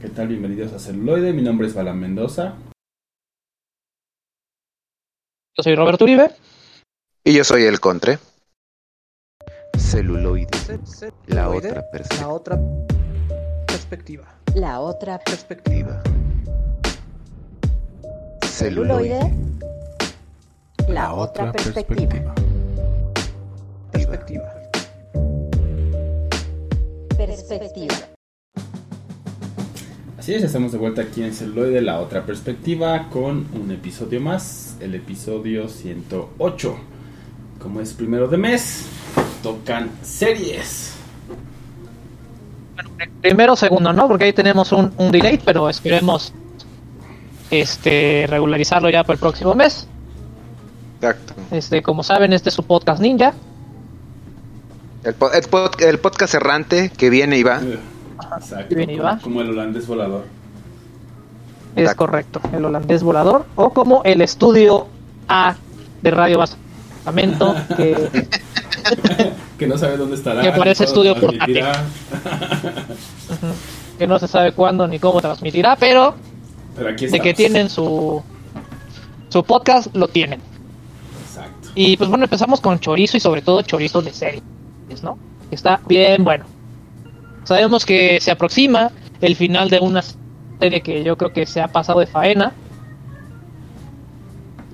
¿Qué tal? Bienvenidos a Celuloide. Mi nombre es Balan Mendoza. Yo soy Roberto Uribe. Y yo soy el Contre. Celuloide. La otra perspectiva. La otra perspectiva. La otra Perspectiva. celuloide. La otra perspectiva. Perspectiva. Perspectiva. Así es, estamos de vuelta aquí en Celuloide, la otra perspectiva, con un episodio más, el episodio 108. Como es primero de mes, tocan series. Primero, segundo, ¿no? Porque ahí tenemos un, un delay, pero esperemos este regularizarlo ya para el próximo mes. Exacto. Este, como saben, este es su podcast ninja. El, po- el pod- el podcast errante que viene y va. Eh, Exacto, como, el holandés volador. Es Exacto. correcto, el holandés volador. O como el estudio A de Radio Basamento, que Que no sabe dónde estará. Que parece estudio portátil. que no se sabe cuándo ni cómo transmitirá, pero Pero aquí de que tienen su su podcast lo tienen. Exacto. Y pues bueno, empezamos con chorizo y sobre todo chorizo de series, ¿no? Que Está bien bueno. Sabemos que se aproxima el final de una serie que yo creo que se ha pasado de faena.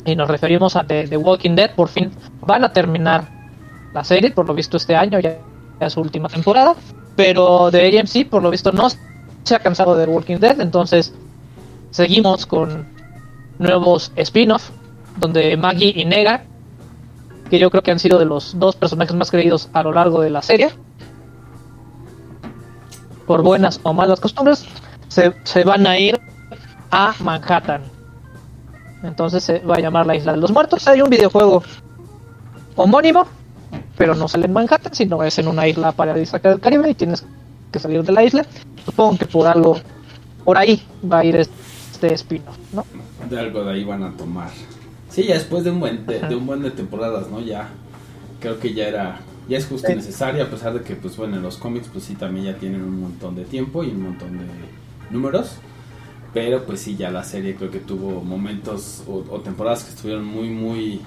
Y nos referimos a The, Walking Dead. Por fin van a terminar la serie, por lo visto este año, ya, es su última temporada. Pero de AMC, por lo visto, no se ha cansado de The Walking Dead. Entonces seguimos con nuevos spin-off donde Maggie y Negan, que yo creo que han sido de los dos personajes más queridos a lo largo de la serie, por buenas o malas costumbres, se, se van a ir a Manhattan. Entonces se va a llamar la Isla de los Muertos. Hay un videojuego homónimo, pero no sale en Manhattan, sino es en una isla paradisíaca del Caribe y tienes que salir de la isla. Supongo que por algo, por ahí va a ir este spin-off, ¿no? De algo de ahí van a tomar. Sí, ya después de un buen de, de un buen de temporadas, ¿no? Ya creo que ya era ya es justo y necesario a pesar de que pues bueno, en los cómics pues sí también ya tienen un montón de tiempo y un montón de números. Pero pues sí, ya la serie creo que tuvo momentos o, o temporadas que estuvieron muy muy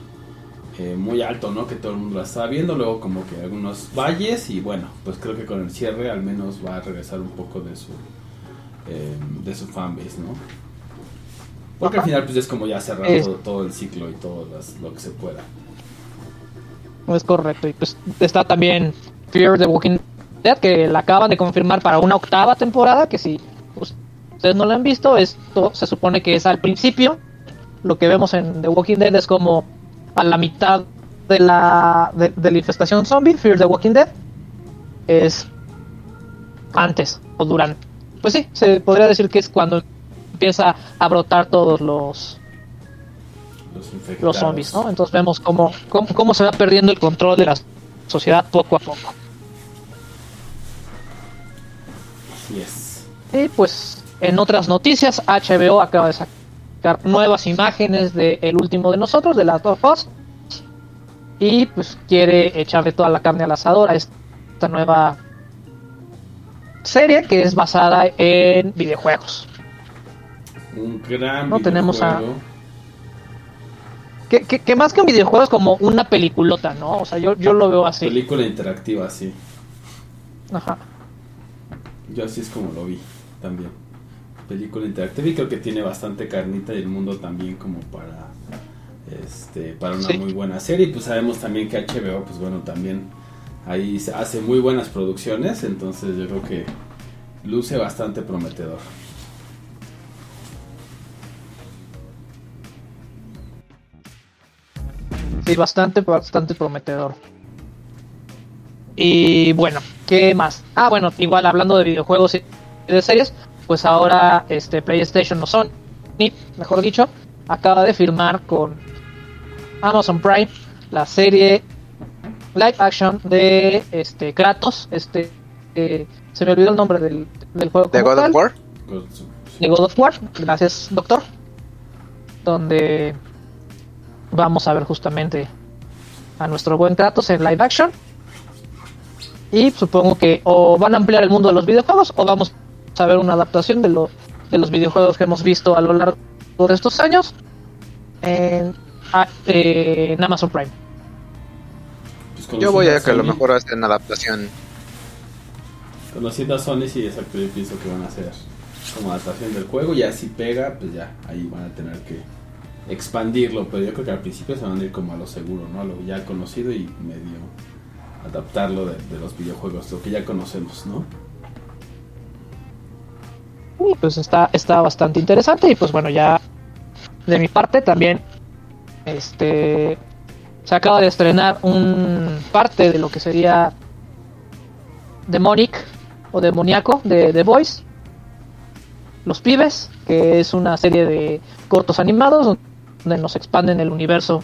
eh, muy alto, ¿no? Que todo el mundo la estaba viendo, luego como que algunos valles y bueno, pues creo que con el cierre al menos va a regresar un poco de su eh, de su fanbase, ¿no? Porque al final pues es como ya cerrar todo, todo el ciclo y todo las- lo que se pueda. Es correcto. Y pues está también Fear the Walking Dead, que la acaban de confirmar para una octava temporada, que si ustedes no la han visto, esto se supone que es al principio. Lo que vemos en The Walking Dead es como a la mitad de la, de, de la infestación zombie, Fear the Walking Dead. Es antes o durante. Pues sí, se podría decir que es cuando empieza a brotar todos los, Los los zombies, ¿no? Entonces vemos cómo, cómo, cómo se va perdiendo el control de la sociedad poco a poco. Así es. Y pues en otras noticias, HBO acaba de sacar nuevas imágenes de El último de nosotros, de Last of Us. Y pues quiere echarle toda la carne al asador a esta nueva serie que es basada en videojuegos. Un gran No tenemos a-. Que, que- que más que un videojuego es como una peliculota, ¿no? O sea, yo, yo lo veo así. Película interactiva, sí. Ajá. Yo así es como lo vi también. Película interactiva y creo que tiene bastante carnita y el mundo también como para este para una Sí. muy buena serie. Y pues sabemos también que HBO, pues bueno, también ahí hace muy buenas producciones, entonces yo creo que luce bastante prometedor. Sí, bastante, bastante prometedor. Y bueno, ¿qué más? Ah, bueno, igual hablando de videojuegos y de series, pues ahora este PlayStation no Sony, mejor dicho, acaba de firmar con Amazon Prime la serie live action de este Kratos, este eh, se me olvidó el nombre del, del juego. ¿De God of War? de God of War. Gracias, doctor. Donde vamos a ver justamente a nuestro buen Kratos en live action. Y supongo que o van a ampliar el mundo de los videojuegos o vamos a ver una adaptación de, lo, de los videojuegos que hemos visto a lo largo de estos años en, a- en Amazon Prime. Pues Yo voy a que a lo mejor hacen adaptación. Conociendo a Sony, sí, exacto. Yo pienso que van a hacer como adaptación del juego. Ya si pega, pues ya ahí van a tener que expandirlo. Pero yo creo que al principio se van a ir como a lo seguro, ¿no? A lo ya conocido y medio adaptarlo de, de los videojuegos, lo que ya conocemos, ¿no? Pues está, está bastante interesante. Y pues bueno, ya de mi parte también este se acaba de estrenar un parte de lo que sería Demonic o Demoníaco de The Voice. Los Pibes, que es una serie de cortos animados donde nos expanden el universo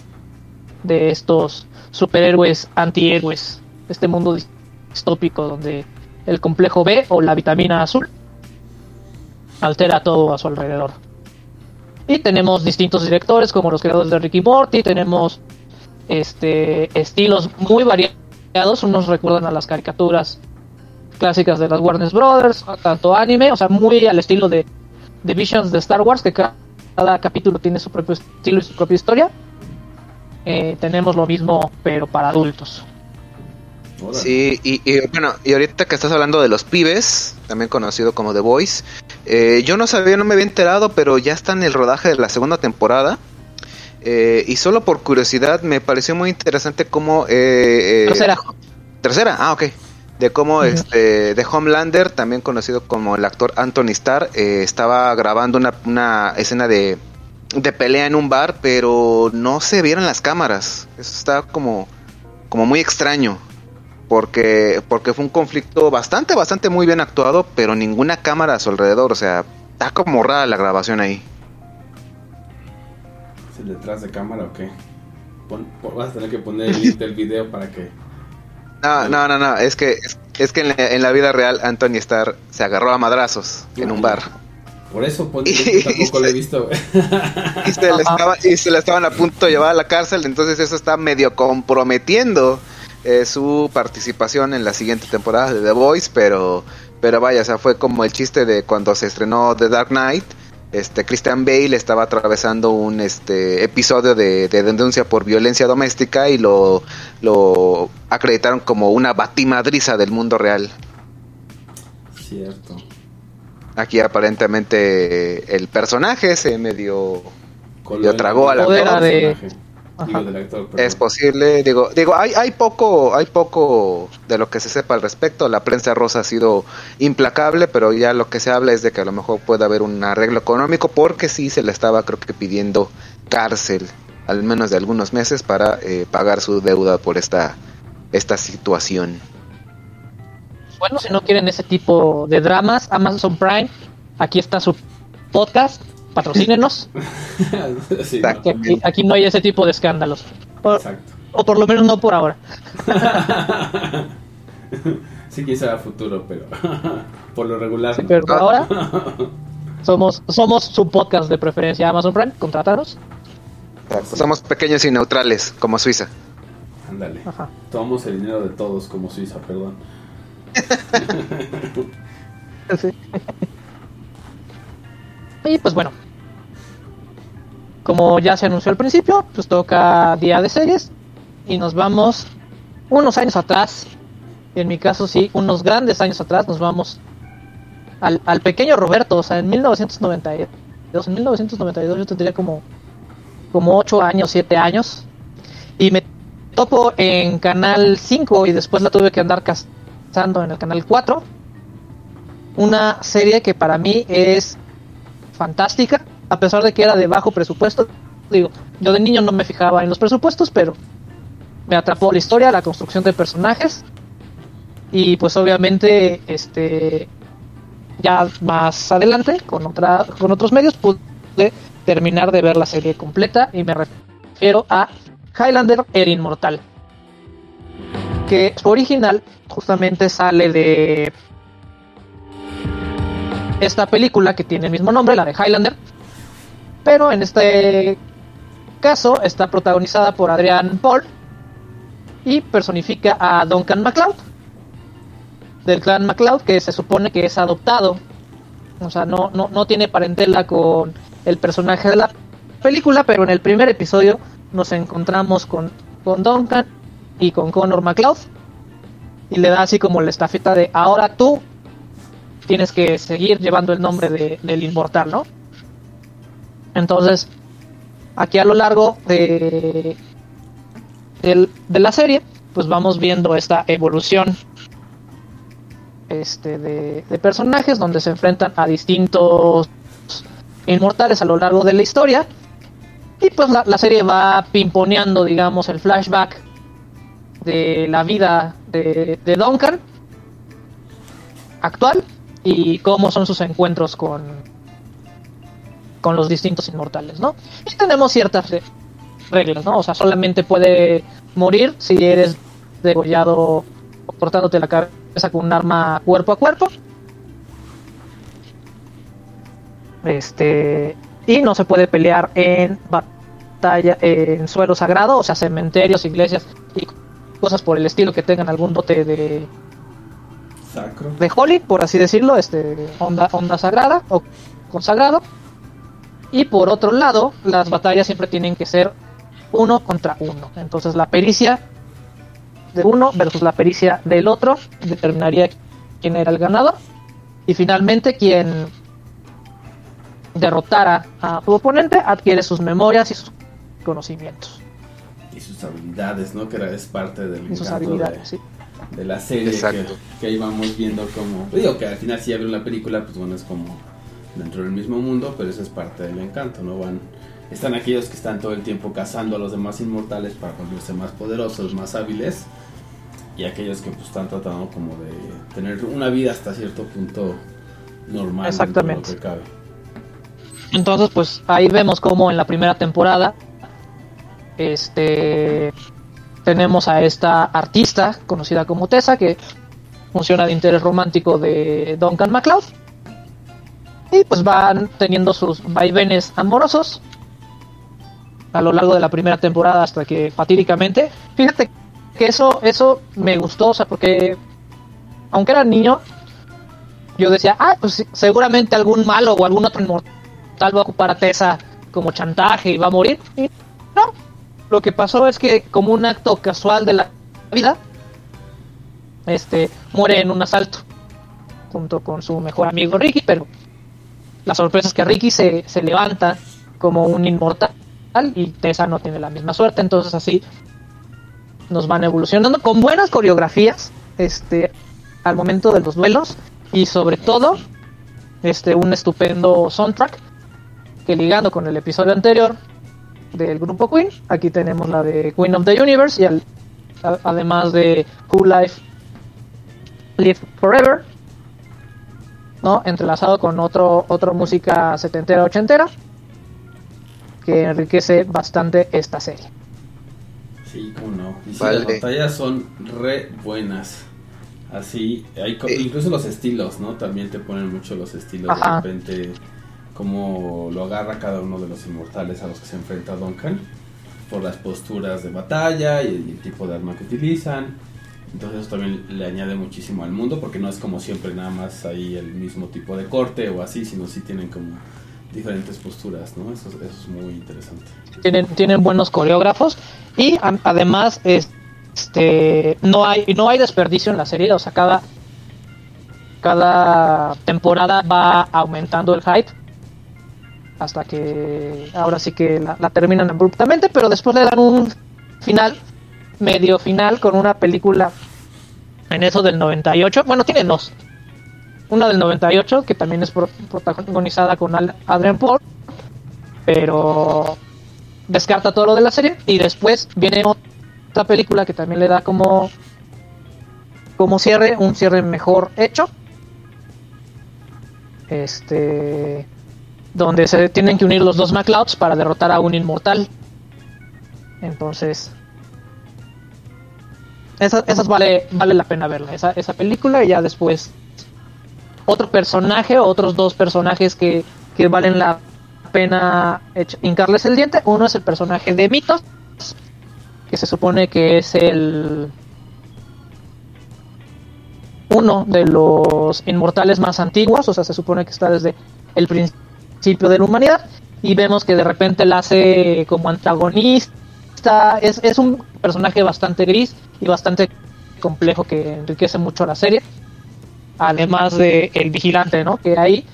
de estos superhéroes antihéroes. Este mundo distópico donde el complejo B o la vitamina azul altera todo a su alrededor. Y tenemos distintos directores como los creadores de Ricky Morty, tenemos este estilos muy variados, unos recuerdan a las caricaturas clásicas de las Warner Brothers, tanto anime, o sea, muy al estilo de, de Visions de Star Wars, que cada capítulo tiene su propio estilo y su propia historia. Eh, tenemos lo mismo, pero para adultos. Sí, y, y, bueno, y ahorita que estás hablando de los pibes, también conocido como The Voice, eh, yo no sabía, no me había enterado, pero ya está en el rodaje de la segunda temporada. Eh, y solo por curiosidad me pareció muy interesante cómo... eh, eh, Tercera. Tercera, ah, ok. De cómo este de Homelander, también conocido como el actor Anthony Starr, eh, estaba grabando una, una escena de, de pelea en un bar, pero no se vieron las cámaras. Eso está como, como muy extraño. Porque, porque fue un conflicto bastante, bastante muy bien actuado, pero ninguna cámara a su alrededor. O sea, está como rara la grabación ahí. ¿Es el detrás de cámara o qué? Pon- pon- vas a tener que poner el link del video para que. No, no, no, no. Es que, es, es que en la, en la vida real Anthony Starr se agarró a madrazos en un bar. Por eso pon yo tampoco lo he visto. y se, le estaba, y se le estaban a punto de llevar a la cárcel, entonces eso está medio comprometiendo eh, su participación en la siguiente temporada de The Voice, pero, pero vaya, o sea, fue como el chiste de cuando se estrenó The Dark Knight, este Christian Bale estaba atravesando un este episodio de, de denuncia por violencia doméstica y lo, lo acreditaron como una batimadriza del mundo real. Cierto. Aquí aparentemente el personaje se medio Yo tragó al actor. personaje. de- Digo, Ajá. del actor, perdón. Es posible, digo, digo, hay, hay poco, hay poco de lo que se sepa al respecto. La prensa rosa ha sido implacable, pero ya lo que se habla es de que a lo mejor puede haber un arreglo económico, porque sí se le estaba, creo que pidiendo cárcel, al menos de algunos meses, para eh, pagar su deuda por esta, esta situación. Bueno, si no quieren ese tipo de dramas, Amazon Prime, aquí está su podcast, patrocínenos, sí, Exacto. que aquí, aquí no hay ese tipo de escándalos. no, O, exacto. o por lo menos no por ahora. sí, sabe a futuro, pero por lo regular. Sí, no. pero por ahora somos, somos su podcast de preferencia Amazon Prime, contrataros. Somos pequeños y neutrales, como Suiza. Ándale. Tomamos el dinero de todos como Suiza, perdón. Sí. Y pues bueno, como ya se anunció al principio, pues toca día de series y nos vamos unos años atrás. En mi caso sí, unos grandes años atrás nos vamos al, al pequeño Roberto, o sea, en 1992. En 1992 yo tendría como como 8 años, 7 años y me topo en Canal 5 y después la tuve que andar cazando en el Canal 4 una serie que para mí es fantástica, a pesar de que era de bajo presupuesto. Digo, yo de niño no me fijaba en los presupuestos, pero me atrapó la historia, la construcción de personajes y pues obviamente este ya más adelante con otra con otros medios pude terminar de ver la serie completa y me refiero a Highlander el Inmortal que su original justamente sale de esta película que tiene el mismo nombre, la de Highlander, pero en este caso está protagonizada por Adrian Paul y personifica a Duncan MacLeod, del clan MacLeod, que se supone que es adoptado O sea, no, no, no tiene parentela con el personaje de la película, pero en el primer episodio nos encontramos con, con Duncan y con Connor McLeod. Y le da así como la estafeta de ahora tú tienes que seguir llevando el nombre de, del inmortal, ¿no? Entonces, aquí a lo largo de, de la serie, pues vamos viendo esta evolución este, de, de personajes donde se enfrentan a distintos inmortales a lo largo de la historia. Y pues la, la serie va pimponeando, digamos, el flashback de la vida de, de Duncan actual y cómo son sus encuentros con, con los distintos inmortales, ¿no? Y tenemos ciertas re- reglas, ¿no? O sea, solamente puede morir si eres degollado o cortándote la cabeza con un arma cuerpo a cuerpo. Este, y no se puede pelear en batalla, en suelo sagrado, o sea, cementerios, iglesias y cosas por el estilo que tengan algún dote de, Sacro. de Holy, por así decirlo, este onda, onda sagrada o consagrado. Y por otro lado, las batallas siempre tienen que ser uno contra uno. Entonces la pericia de uno versus la pericia del otro determinaría quién era el ganador. Y finalmente quien derrotara a su oponente adquiere sus memorias y sus conocimientos Y sus habilidades, ¿no? Que era, es parte del y sus sí. de, la serie que, que ahí vamos viendo como... Digo que al final si ya vieron la película, pues bueno, es como dentro del mismo mundo, pero eso es parte del encanto, ¿no? Van... Están aquellos que están todo el tiempo cazando a los demás inmortales para volverse más poderosos, más hábiles. Y aquellos que pues están tratando como de tener una vida hasta cierto punto normal. Exactamente. lo que cabe. Entonces, pues ahí vemos como en la primera temporada, este, tenemos a esta artista conocida como Tessa que funciona de interés romántico de Duncan MacLeod y pues van teniendo sus vaivenes amorosos a lo largo de la primera temporada hasta que fatídicamente, fíjate que eso, eso me gustó, o sea, porque aunque era niño, yo decía, ah, pues seguramente algún malo o algún otro inmortal va a ocupar a Tessa como chantaje y va a morir. Y no, lo que pasó es que como un acto casual de la vida, este muere en un asalto junto con su mejor amigo Ricky, pero la sorpresa es que Ricky se, se levanta como un inmortal y Tessa no tiene la misma suerte, entonces así nos van evolucionando con buenas coreografías este al momento de los duelos y sobre todo este un estupendo soundtrack que ligando con el episodio anterior del grupo Queen, aquí tenemos la de Queen of the Universe y además de Who Life Live Forever, ¿no? entrelazado con otro otro música setentera ochentera que enriquece bastante esta serie. Sí, cómo no. Y sí, Vale. las batallas son re buenas. Así, hay co- Eh. incluso los estilos, ¿no? También te ponen mucho los estilos. Ajá. De repente, cómo lo agarra cada uno de los inmortales a los que se enfrenta Duncan. Por las posturas de batalla y el, tipo de arma que utilizan. Entonces eso también le añade muchísimo al mundo porque no es como siempre nada más ahí el mismo tipo de corte o así, sino sí tienen como diferentes posturas, ¿no? Eso, eso es muy interesante. tienen, tienen buenos coreógrafos y a- además este no hay no hay desperdicio en la serie o sea cada cada temporada va aumentando el hype hasta que ahora sí que la, la terminan abruptamente pero después le dan un final medio final con una película en eso del 98 bueno tiene dos. Una del 98 que también es pro- protagonizada con Adrian Paul pero descarta todo lo de la serie y después viene otra película que también le da como como cierre un cierre mejor hecho. Este donde se tienen que unir los dos MacLeods para derrotar a un inmortal. Entonces esas, esas vale vale la pena verla esa, esa película y ya después otro personaje o otros dos personajes que, que valen la pena hincarles el diente. Uno es el personaje de Mitos, que se supone que es el uno de los inmortales más antiguos, o sea, se supone que está desde el principio de la humanidad, y vemos que de repente la hace como antagonista, es, es un personaje bastante gris y bastante complejo que enriquece mucho la serie, además de el vigilante, ¿no? Que ahí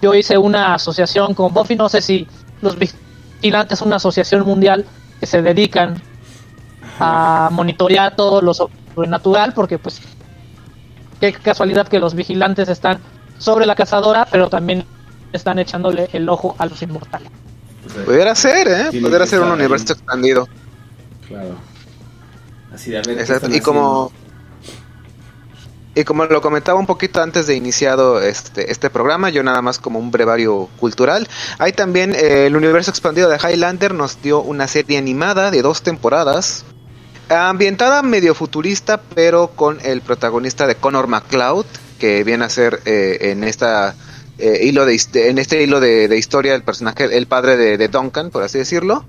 yo hice una asociación con Buffy, no sé si los vigilantes son una asociación mundial que se dedican a monitorear todo lo sobrenatural, porque pues qué casualidad que los vigilantes están sobre la cazadora, pero también están echándole el ojo a los inmortales. Pudiera ser, ¿eh? Pudiera ser un universo expandido. Claro. Así de a ver. ¿qué Exacto, Y como y como lo comentaba un poquito antes de iniciado este este programa, yo nada más como un brevario cultural, hay también eh, el universo expandido de Highlander nos dio una serie animada de dos temporadas ambientada medio futurista, pero con el protagonista de Connor McCloud, que viene a ser eh, en esta eh, hilo de en este hilo de, historia el personaje, el padre de, de Duncan, por así decirlo,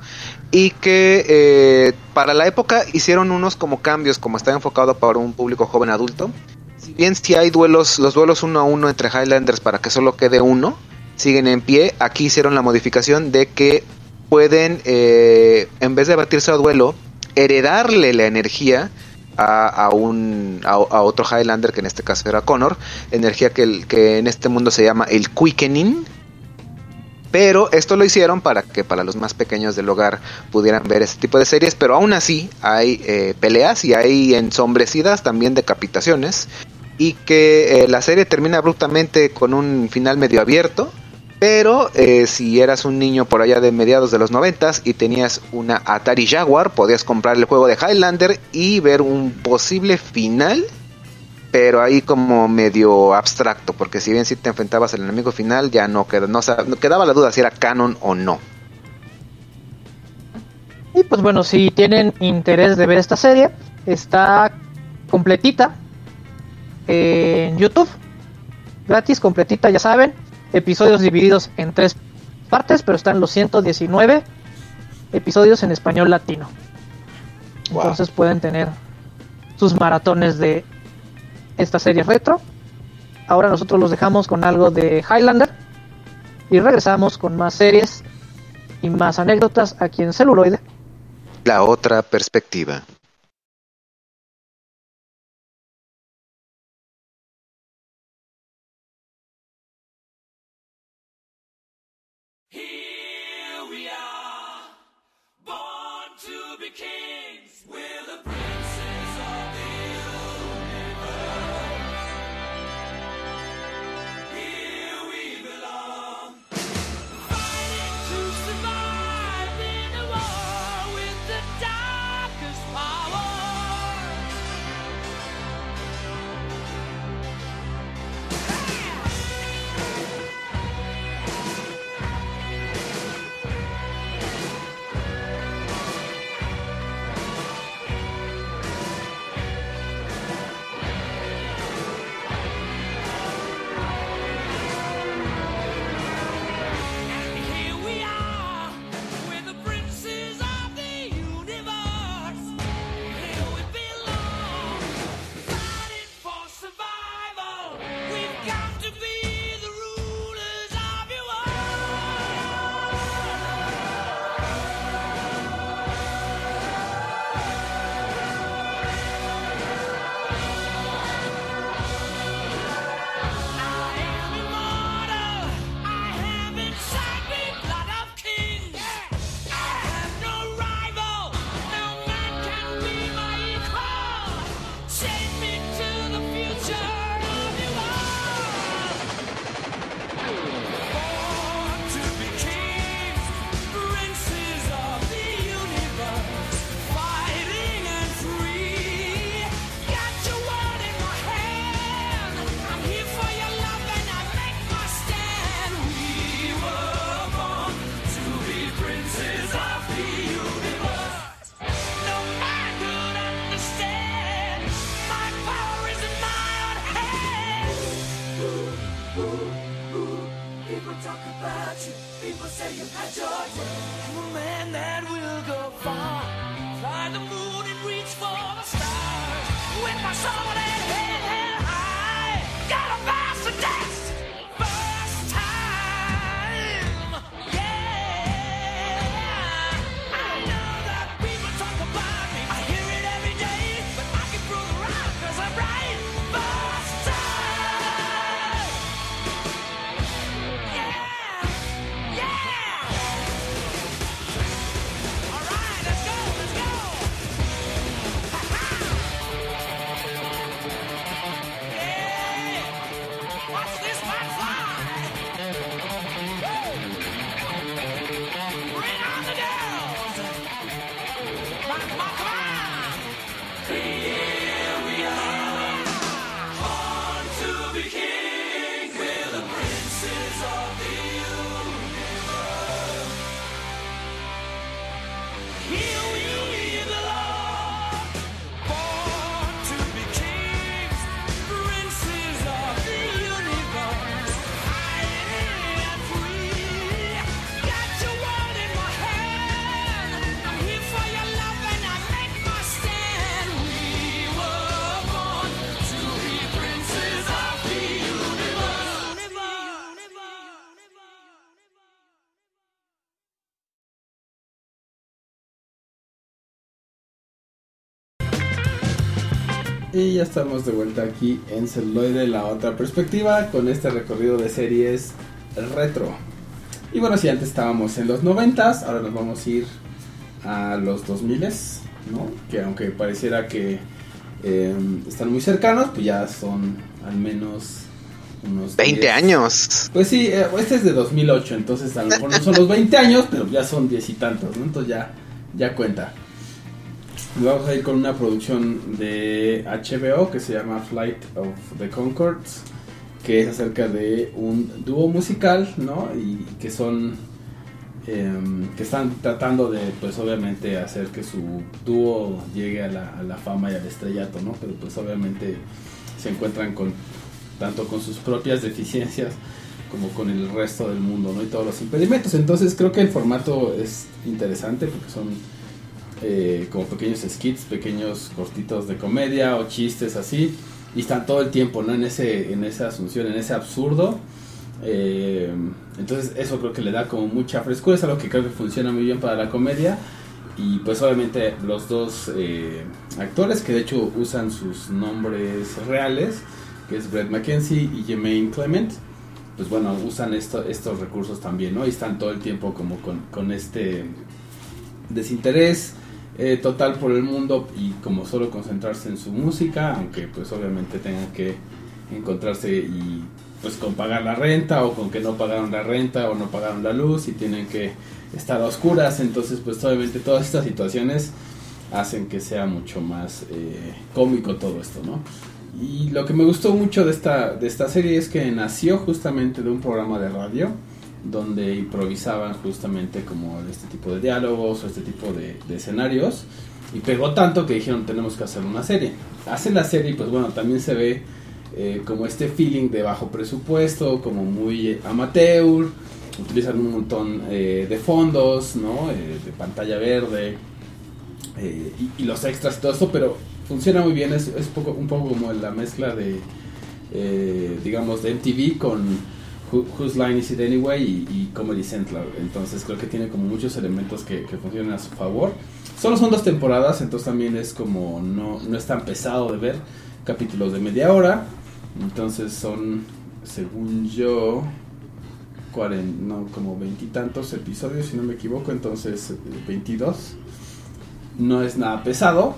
y que eh, para la época hicieron unos como cambios, como está enfocado para un público joven adulto. Si bien si hay duelos, los duelos uno a uno entre Highlanders para que solo quede uno, siguen en pie. Aquí hicieron la modificación de que pueden, eh, en vez de batirse a duelo, heredarle la energía a, un a, a otro Highlander que en este caso era Connor, energía que, el- que en este mundo se llama el quickening. Pero esto lo hicieron para que para los más pequeños del hogar pudieran ver este tipo de series, pero aún así hay eh, peleas y hay ensombrecidas también decapitaciones y que eh, la serie termina abruptamente con un final medio abierto, pero eh, si eras un niño por allá de mediados de los noventas y tenías una Atari Jaguar, podías comprar el juego de Highlander y ver un posible final, pero ahí como medio abstracto, porque si bien si te enfrentabas al enemigo final, ya no, sa- no quedaba la duda si era canon o no. Y pues bueno, si tienen interés de ver esta serie, está completita en YouTube. Gratis, completita, ya saben. Episodios divididos en tres partes, pero están los 119 episodios en español latino. Wow. Entonces pueden tener sus maratones de esta serie retro. Ahora nosotros los dejamos con algo de Highlander. Y regresamos con más series y más anécdotas aquí en celuloide. La otra perspectiva. Y ya estamos de vuelta aquí en Celuloide, la otra perspectiva, con este recorrido de series retro. Y bueno, si antes estábamos en los 90 ahora nos vamos a ir a los 2000 ¿no? Que aunque pareciera que eh, están muy cercanos, pues ya son al menos unos 20 10. años. Pues sí, eh, este es de 2008, entonces a lo mejor no son los 20 años, pero ya son 10 y tantos, ¿no? Entonces ya, ya cuenta. Vamos a ir con una producción de HBO que se llama Flight of the Concords, que es acerca de un dúo musical, ¿no? Y que son, em, que están tratando de, pues obviamente, hacer que su dúo llegue a la, a la fama y al estrellato, ¿no? Pero pues obviamente se encuentran con, tanto con sus propias deficiencias como con el resto del mundo, ¿no? Y todos los impedimentos. Entonces creo que el formato es interesante porque son eh, como pequeños skits, pequeños cortitos de comedia o chistes así. Y están todo el tiempo, ¿no? En, ese, en esa asunción, en ese absurdo. Eh, entonces eso creo que le da como mucha frescura, es algo que creo que funciona muy bien para la comedia. Y pues obviamente los dos eh, actores que de hecho usan sus nombres reales, que es Brett McKenzie y Jermaine Clement, pues bueno, usan esto, estos recursos también, ¿no? Y están todo el tiempo como con, con este desinterés eh, total por el mundo y como solo concentrarse en su música, aunque pues obviamente tengan que encontrarse y pues con pagar la renta o con que no pagaron la renta o no pagaron la luz y tienen que estar a oscuras, entonces pues obviamente todas estas situaciones hacen que sea mucho más eh, cómico todo esto, ¿no? Y lo que me gustó mucho de esta, de esta serie es que nació justamente de un programa de radio donde improvisaban justamente como este tipo de diálogos o este tipo de, escenarios y pegó tanto que dijeron tenemos que hacer una serie. Hacen la serie pues bueno, también se ve eh, como este feeling de bajo presupuesto, como muy amateur, utilizan un montón eh, de fondos, ¿no? Eh, de pantalla verde y, los extras y todo esto, pero funciona muy bien, es, es poco, un poco como la mezcla de, digamos, de MTV con Who- Whose Line Is It Anyway y, y Comedy Central. Entonces creo que tiene como muchos elementos que, que funcionan a su favor. Solo son dos temporadas, entonces también es como no, no es tan pesado de ver capítulos de media hora. Entonces son, según yo, cuaren- no, como veintitantos episodios, si no me equivoco, entonces eh, 22. No es nada pesado.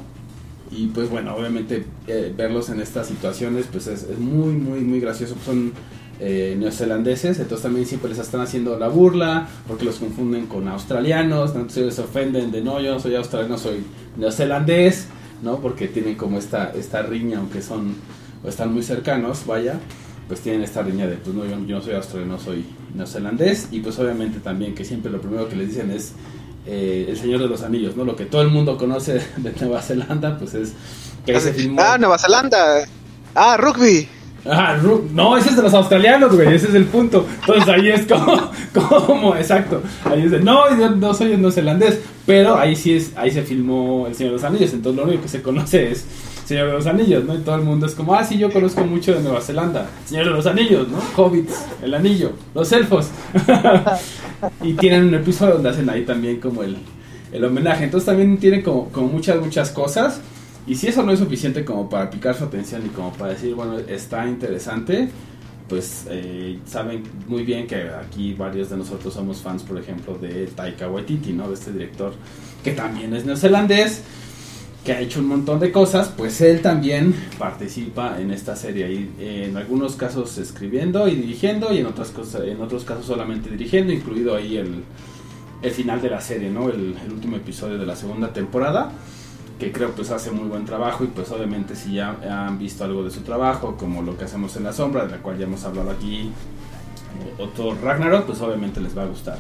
Y pues bueno, obviamente eh, verlos en estas situaciones pues es, es muy, muy, muy gracioso. Son eh, neozelandeses, entonces también siempre les están haciendo la burla porque los confunden con australianos, ¿no? entonces se ofenden de no, yo no soy australiano, soy neozelandés, ¿no? Porque tienen como esta, esta riña, aunque son o están muy cercanos, vaya, pues tienen esta riña de pues no, yo, yo no soy australiano, soy neozelandés y pues obviamente también que siempre lo primero que les dicen es eh, el Señor de los Anillos, ¿no? Lo que todo el mundo conoce de Nueva Zelanda, pues es que ahí se filmó. Ah, Nueva Zelanda. Ah, rugby. Ah, no, ese es de los australianos, güey, ese es el punto. Entonces ahí es como, como, exacto. Ahí es de, no, yo no soy neozelandés, pero ahí sí es, ahí se filmó El Señor de los Anillos, entonces lo único que se conoce es Señor de los Anillos, ¿no? Y todo el mundo es como, ah, sí, yo conozco mucho de Nueva Zelanda. Señor de los Anillos, ¿no? Hobbits, el anillo, los elfos. y tienen un episodio donde hacen ahí también como el, el homenaje. Entonces también tienen como, como muchas, muchas cosas. Y si eso no es suficiente como para picar su atención y como para decir, bueno, está interesante, pues eh, saben muy bien que aquí varios de nosotros somos fans, por ejemplo, de Taika Waititi, ¿no? De este director que también es neozelandés, que ha hecho un montón de cosas, pues él también participa en esta serie y en algunos casos escribiendo y dirigiendo y en otras cosas, en otros casos solamente dirigiendo, incluido ahí el, el final de la serie, ¿no? El último episodio de la segunda temporada que creo pues hace muy buen trabajo y pues obviamente si ya han visto algo de su trabajo como lo que hacemos en la sombra de la cual ya hemos hablado aquí o Thor Ragnarok pues obviamente les va a gustar.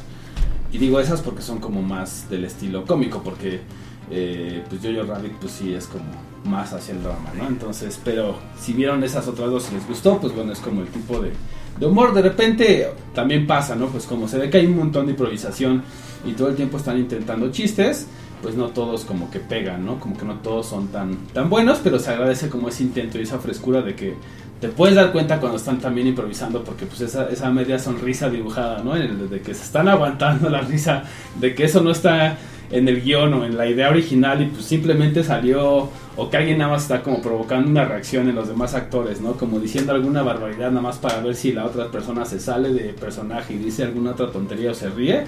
Y digo esas porque son como más del estilo cómico porque eh, pues Jojo Rabbit pues sí es como más hacia el drama no entonces pero si vieron esas otras dos y les gustó pues bueno es como el tipo de, de humor. De repente también pasa no pues como se ve que hay un montón de improvisación y todo el tiempo están intentando chistes pues no todos como que pegan, ¿no? Como que no todos son tan, tan buenos, pero se agradece como ese intento y esa frescura de que te puedes dar cuenta cuando están también improvisando, porque pues esa, esa media sonrisa dibujada, ¿no? De que se están aguantando la risa, de que eso no está en el guion o en la idea original y pues simplemente salió, o que alguien nada más está como provocando una reacción en los demás actores, ¿no? Como diciendo alguna barbaridad nada más para ver si la otra persona se sale de personaje y dice alguna otra tontería o se ríe.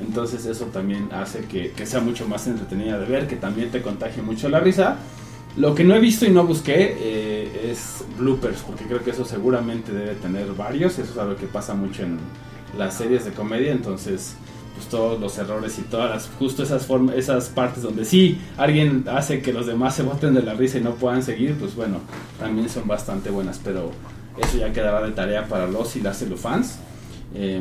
Entonces eso también hace que, que, sea mucho más entretenida de ver, que también te contagie mucho la risa. Lo que no he visto y no busqué eh, es bloopers, porque creo que eso seguramente debe tener varios. Eso es algo que pasa mucho en las series de comedia. Entonces, pues todos los errores y todas las, justo esas, formas, esas partes donde sí alguien hace que los demás se boten de la risa y no puedan seguir, pues bueno, también son bastante buenas. Pero eso ya quedará de tarea para los y las celufans. Eh,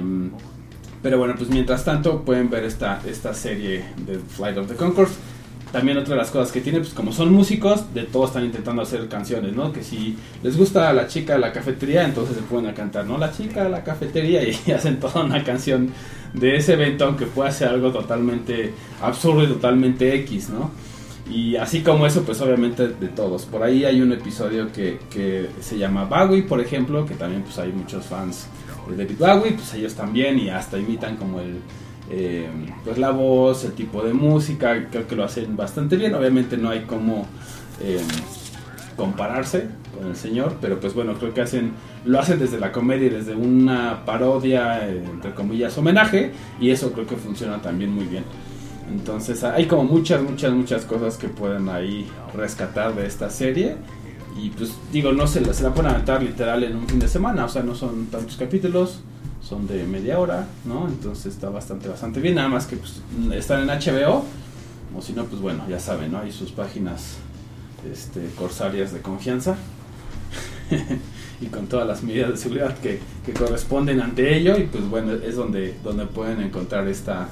pero bueno, pues mientras tanto pueden ver esta, esta serie de Flight of the Conchords. También otra de las cosas que tiene, pues como son músicos, de todos están intentando hacer canciones, ¿no? Que si les gusta a la chica la cafetería, entonces se pueden cantar, ¿no? La chica la cafetería y hacen toda una canción de ese evento, aunque pueda ser algo totalmente absurdo y totalmente X, ¿no? Y así como eso, pues obviamente de todos. Por ahí hay un episodio que, que se llama Bowie, por ejemplo, que también pues hay muchos fans David Bowie, pues ellos también y hasta imitan como el eh, pues la voz, el tipo de música, creo que lo hacen bastante bien. Obviamente no hay como eh, compararse con el señor, pero pues bueno, creo que hacen lo hacen desde la comedia desde una parodia, eh, entre comillas, homenaje, y eso creo que funciona también muy bien. Entonces hay como muchas, muchas, muchas cosas que pueden ahí rescatar de esta serie. Y pues digo, no se la, se la pueden aventar literal en un fin de semana, o sea, no son tantos capítulos, son de media hora, ¿no? Entonces está bastante, bastante bien, nada más que pues, están en HBO, o si no, pues bueno, ya saben, ¿no? Hay sus páginas este, corsarias de confianza y con todas las medidas de seguridad que, que, corresponden ante ello, y pues bueno, es donde, donde pueden encontrar esta,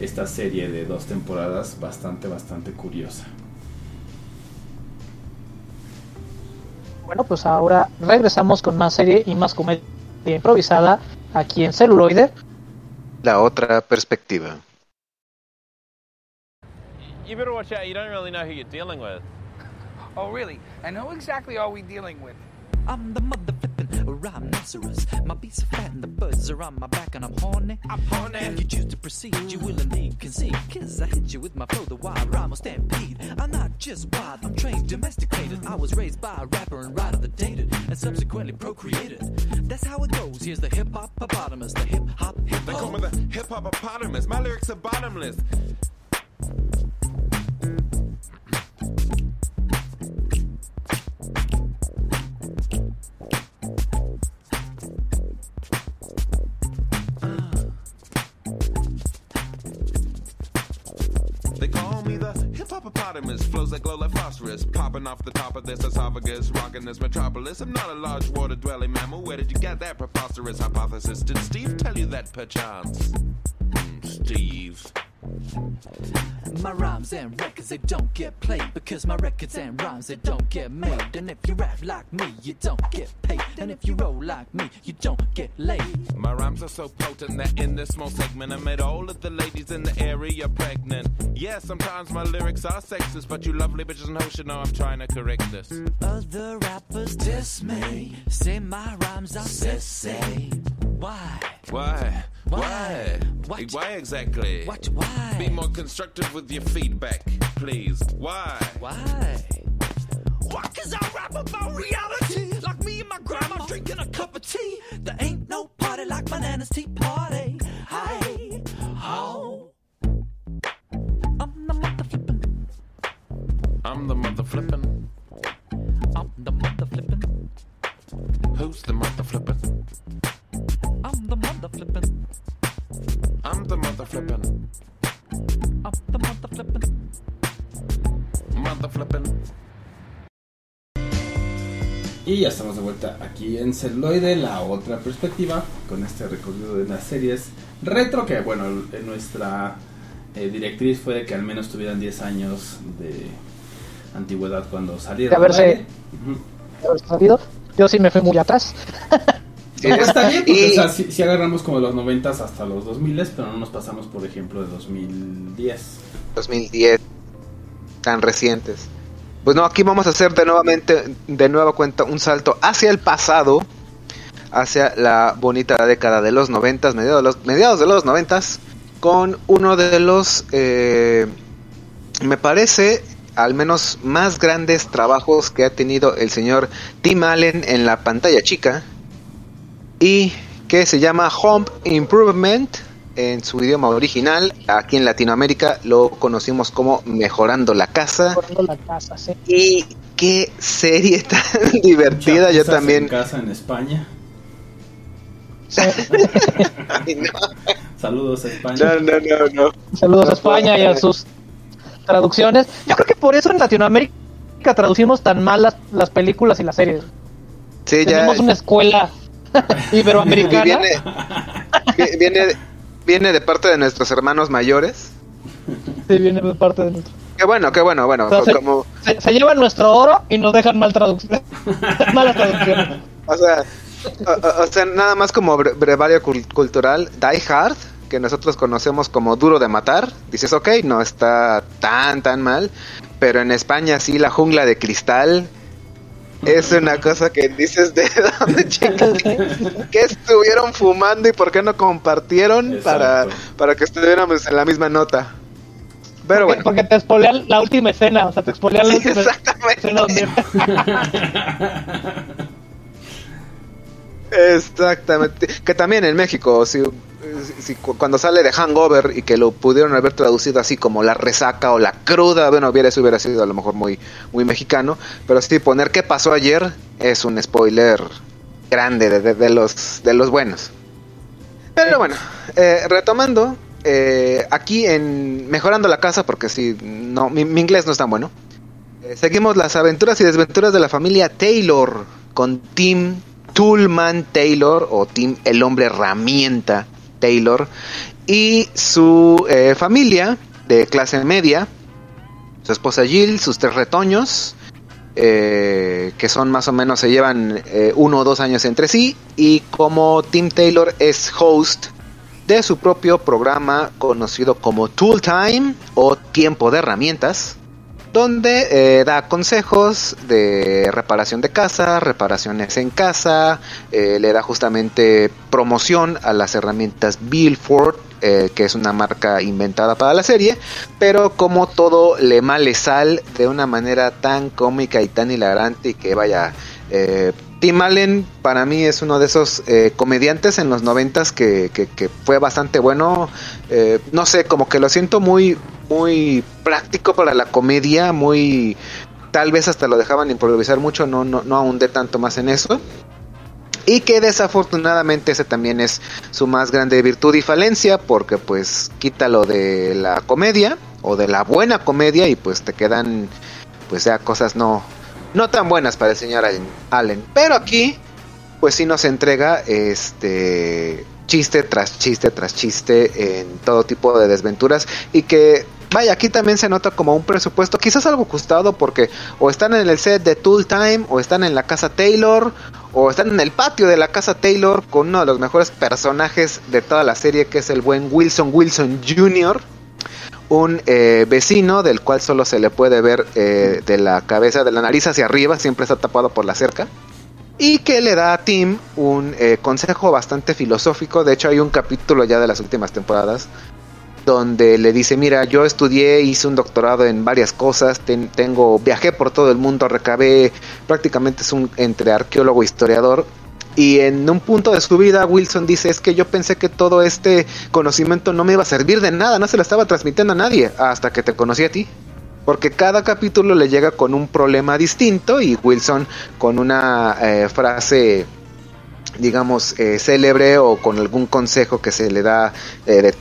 esta serie de dos temporadas bastante, bastante curiosa. Bueno, pues ahora regresamos con más serie y más comedia improvisada aquí en celuloide. La otra perspectiva. You better watch out. You don't really know who you're dealing with. Oh, really? And who exactly are we dealing with? I'm the mother flippin' rhinoceros. My beats are fat and the birds are on my back and I'm horny. I'm horny. If you choose to proceed, you will indeed concede. Cause I hit you with my flow, the wild rhyme will stampede. I'm not just wild, I'm trained, domesticated. I was raised by a rapper and of the dated and subsequently procreated. That's how it goes. Here's the hip hop hippopotamus, the hip hop hip They call me the hip hop hippopotamus. My lyrics are bottomless. They call me the hip hop hippopotamus. Flows that glow like phosphorus. Popping off the top of this esophagus. Rocking this metropolis. I'm not a large water dwelling mammal. Where did you get that preposterous hypothesis? Did Steve tell you that perchance? Hmm, Steve. My rhymes and records, they don't get played because my records and rhymes, they don't get made. And if you rap like me, you don't get paid. And if you roll like me, you don't get laid. My rhymes are so potent that in this small segment I made all of the ladies in the area pregnant. Yeah, sometimes my lyrics are sexist, but you lovely bitches and know should know I'm trying to correct this. Other rappers diss me, say my rhymes are sissy. Why? Why? Why? Why? What? Why exactly? What? Why? Be more constructive with your feedback, please. Why? Why? Why? Cause I rap about reality. Like me and my grandma drinking a cup of tea. There ain't no party like Bananas Tea Party. Hi. Ho. I'm the mother flippin'. I'm the mother flippin'. I'm the mother flippin'. Who's the mother flippin'? Flippin'. I'm the mother flippin'. Mother flippin'. Y ya estamos de vuelta aquí en Celuloide, la otra perspectiva, con este recorrido de las series retro, que bueno, en nuestra eh, directriz fue de que al menos tuvieran 10 años de antigüedad cuando salieron. De haberse-. Ujú. haber salido. Yo sí me fui muy atrás. No, está bien, porque y- o sea, sí agarramos como de los 90 hasta los 2000, pero no nos pasamos, por ejemplo, de 2010. 2010 tan recientes. Pues no, aquí vamos a hacer de nuevamente de nueva cuenta un salto hacia el pasado, hacia la bonita década de los 90, mediados de los, mediados de los 90 con uno de los eh, me parece al menos más grandes trabajos que ha tenido el señor Tim Allen en la pantalla chica y que se llama Home Improvement en su idioma original. Aquí en Latinoamérica lo conocimos como Mejorando la Casa. Corriendo la casa, sí. Y qué serie tan divertida. Yo también. En casa en España. Sí. Ay, no, Saludos a España. no, no, no, no. Saludos a España y a sus traducciones. Yo creo que por eso en Latinoamérica traducimos tan mal las, las películas y las series. Sí, ya. Tenemos una escuela iberoamericana. viene, vi- viene, viene de parte de nuestros hermanos mayores. Sí, viene de parte de nosotros. Qué bueno, qué bueno, bueno. O sea, se- como, Se, se llevan nuestro oro y nos dejan mal traducciones. Malas traducciones. O sea, o, sea, nada más como bre- brevario cul- cultural, Die Hard, que nosotros conocemos como duro de matar, dices, ok, no está tan, tan mal, pero en España sí, la jungla de cristal es una cosa que dices de dónde chicas que estuvieron fumando y por qué no compartieron para, para que estuviéramos en la misma nota. Pero Porque, bueno, porque te spoilean la última escena. O sea, te spoilean la Sí, última exactamente. escena donde- Exactamente. Que también en México, si, si cuando sale de Hangover y que lo pudieron haber traducido así como la resaca o la cruda, bueno, hubiera, eso hubiera sido a lo mejor muy, muy mexicano. Pero sí, poner qué pasó ayer es un spoiler grande de, de- de los, de los buenos. Pero bueno, eh, retomando, eh, aquí en Mejorando la Casa, porque sí, no, mi, mi inglés no es tan bueno. Eh, seguimos las aventuras y desventuras de la familia Taylor con Tim Toolman Taylor o Tim el hombre herramienta Taylor y su eh, familia de clase media, su esposa Jill, sus tres retoños, eh, que son más o menos, se llevan eh, uno o dos años entre sí, y como Tim Taylor es host de su propio programa conocido como Tool Time o Tiempo de Herramientas, donde eh, da consejos de reparación de casa, reparaciones en casa, eh, le da justamente promoción a las herramientas Billford, eh, que es una marca inventada para la serie, pero como todo le male sal de una manera tan cómica y tan hilarante y que vaya... eh, Tim Allen para mí es uno de esos eh, comediantes en los noventas que, que, fue bastante bueno. Eh, no sé, como que lo siento muy, muy práctico para la comedia, muy tal vez hasta lo dejaban improvisar mucho, no, no, no ahondé tanto más en eso. Y que desafortunadamente ese también es su más grande virtud y falencia, porque pues quítalo de la comedia o de la buena comedia y pues te quedan pues ya cosas no, no tan buenas para el señor Allen. Pero aquí pues sí nos entrega este chiste tras chiste tras chiste en todo tipo de desventuras y que vaya aquí también se nota como un presupuesto quizás algo ajustado porque o están en el set de Tool Time o están en la casa Taylor o están en el patio de la casa Taylor con uno de los mejores personajes de toda la serie que es el buen Wilson Wilson Jr un eh, vecino del cual solo se le puede ver eh, de la cabeza de la nariz hacia arriba siempre está tapado por la cerca y que le da a Tim un eh, consejo bastante filosófico. De hecho, hay un capítulo ya de las últimas temporadas donde le dice, mira, yo estudié, hice un doctorado en varias cosas, ten- tengo, viajé por todo el mundo, recabé, prácticamente es un entre arqueólogo e historiador. Y en un punto de su vida, Wilson dice, es que yo pensé que todo este conocimiento no me iba a servir de nada, no se lo estaba transmitiendo a nadie, hasta que te conocí a ti. Porque cada capítulo le llega con un problema distinto y Wilson con una eh, frase, digamos, eh, célebre o con algún consejo que se le da eh, de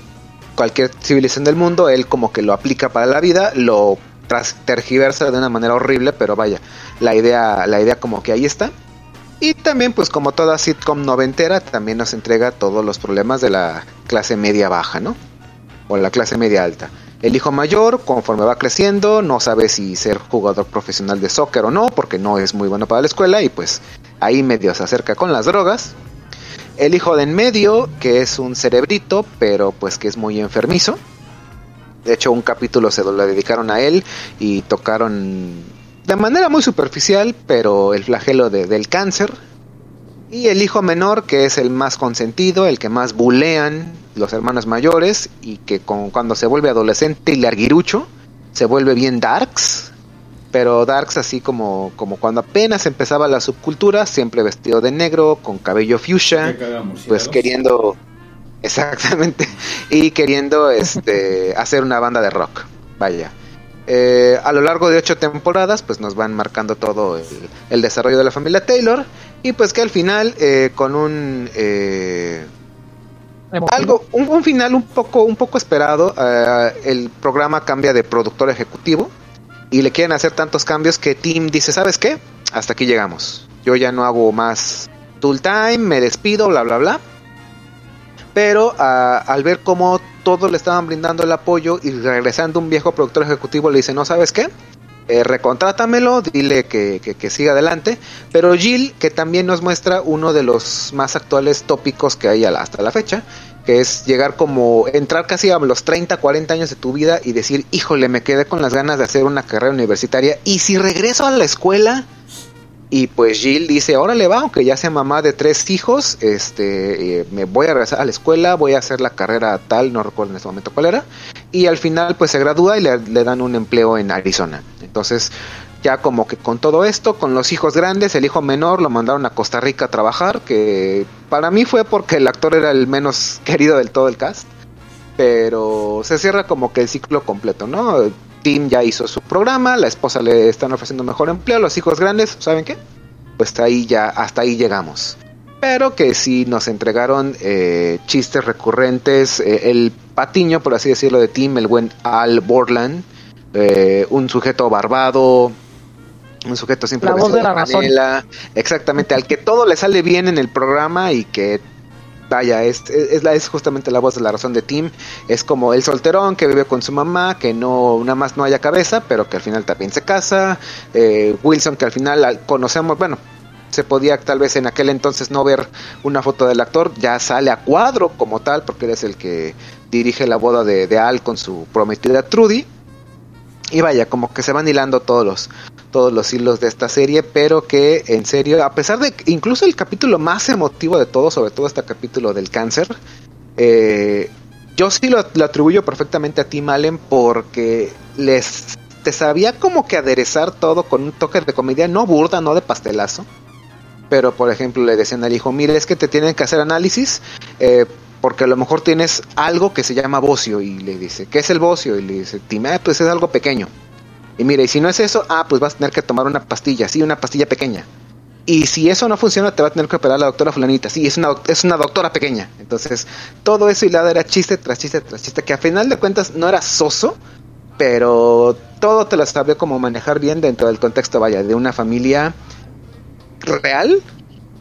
cualquier civilización del mundo, él como que lo aplica para la vida, lo tergiversa de una manera horrible, pero vaya, la idea, la idea como que ahí está. Y también, pues como toda sitcom noventera, también nos entrega todos los problemas de la clase media baja, ¿no? O la clase media alta. El hijo mayor, conforme va creciendo, no sabe si ser jugador profesional de soccer o no, porque no es muy bueno para la escuela y pues ahí medio se acerca con las drogas. El hijo de en medio, que es un cerebrito, pero pues que es muy enfermizo. De hecho, un capítulo se lo dedicaron a él y tocaron de manera muy superficial, pero el flagelo de- del cáncer. Y el hijo menor, que es el más consentido, el que más bulean los hermanos mayores y que con- cuando se vuelve adolescente y larguirucho, se vuelve bien darks. Pero darks así como, como cuando apenas empezaba la subcultura, siempre vestido de negro, con cabello fuchsia pues queriendo exactamente y queriendo este hacer una banda de rock vaya Eh, a lo largo de ocho temporadas pues nos van marcando todo el, el desarrollo de la familia Taylor. Y pues que al final eh, con un eh, algo un, un final un poco un poco esperado eh, el programa cambia de productor ejecutivo y le quieren hacer tantos cambios que Tim dice sabes qué hasta aquí llegamos. Yo ya no hago más tool time me despido bla bla bla pero ah, al ver cómo todos le estaban brindando el apoyo y regresando un viejo productor ejecutivo le dice no sabes qué eh, recontrátamelo, dile que, que- que siga adelante. Pero Jill, que también nos muestra uno de los más actuales tópicos que hay a hasta la fecha, que es llegar como, entrar casi a los 30, 40 años de tu vida y decir, híjole, me quedé con las ganas de hacer una carrera universitaria, y si regreso a la escuela, y pues Jill dice, órale va, aunque ya sea mamá de tres hijos, este, eh, me voy a regresar a la escuela, voy a hacer la carrera tal, no recuerdo en este momento cuál era, y al final pues se gradúa y le, le dan un empleo en Arizona. Entonces ya como que con todo esto, con los hijos grandes, el hijo menor lo mandaron a Costa Rica a trabajar, que para mí fue porque el actor era el menos querido del todo el cast, pero se cierra como que el ciclo completo, ¿no? Tim ya hizo su programa, la esposa le están ofreciendo mejor empleo, los hijos grandes, ¿saben qué? Pues ahí ya, hasta ahí llegamos. Pero que sí nos entregaron eh, chistes recurrentes, eh, el patiño, por así decirlo, de Tim, el buen Al Borland, eh, un sujeto barbado, un sujeto siempre La voz de la razón. franela, exactamente, al que todo le sale bien en el programa y que vaya, es, es, la, es justamente la voz de la razón de Tim. Es como el solterón que vive con su mamá, que no, nada más no haya cabeza, pero que al final también se casa. Eh, Wilson, que al final al- conocemos, bueno, se podía tal vez en aquel entonces no ver una foto del actor, ya sale a cuadro como tal, porque él es el que dirige la boda de, de Al con su prometida Trudy. Y vaya, como que se van hilando todos los, todos los hilos de esta serie, pero que en serio, a pesar de incluso el capítulo más emotivo de todo, sobre todo este capítulo del cáncer, eh, yo sí lo, lo atribuyo perfectamente a Tim Allen porque les te sabía como que aderezar todo con un toque de comedia, no burda, no de pastelazo. Pero por ejemplo le decían al hijo, mire, es que te tienen que hacer análisis eh, porque a lo mejor tienes algo que se llama bocio. Y le dice, ¿qué es el bocio? Y le dice, Tim, "Ah, pues es algo pequeño. Y mire, y si no es eso, ah, pues vas a tener que tomar una pastilla, sí, una pastilla pequeña. Y si eso no funciona, te va a tener que operar la doctora fulanita. Sí, es una, es una doctora pequeña. Entonces, todo eso hilado era chiste tras chiste tras chiste, que a final de cuentas no era soso, pero todo te lo sabía como manejar bien dentro del contexto, vaya, de una familia real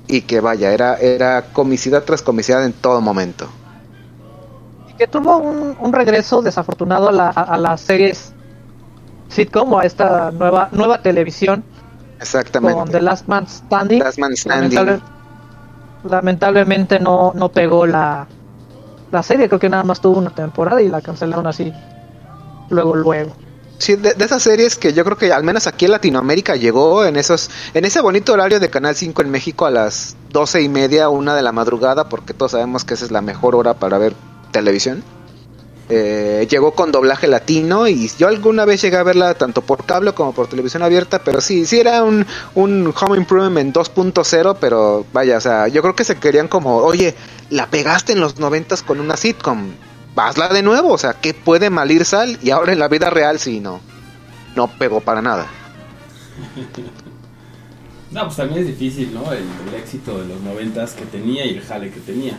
y que vaya, era, era comicidad tras comicidad en todo momento. Y que tuvo un, un regreso desafortunado a, la, a las series sitcom o a esta nueva nueva televisión Exactamente. con The Last Man Standing. Last Man Standing. Lamentable- lamentablemente no, no pegó la, la serie, creo que nada más tuvo una temporada y la cancelaron así. Luego, luego. Sí, de, de esas series que yo creo que al menos aquí en Latinoamérica llegó en esos, en ese bonito horario de Canal 5 en México a las doce y media, una de la madrugada, porque todos sabemos que esa es la mejor hora para ver televisión. Eh, llegó con doblaje latino y yo alguna vez llegué a verla tanto por cable como por televisión abierta, pero sí, sí era un, un Home Improvement 2.0, pero vaya, o sea, yo creo que se querían como, oye, la pegaste en los noventas con una sitcom, hazla de nuevo, o sea, ¿qué puede mal ir sal? Y ahora en la vida real sí, no, no pegó para nada. No, pues también es difícil, ¿no? El, el éxito de los noventas que tenía y el jale que tenía.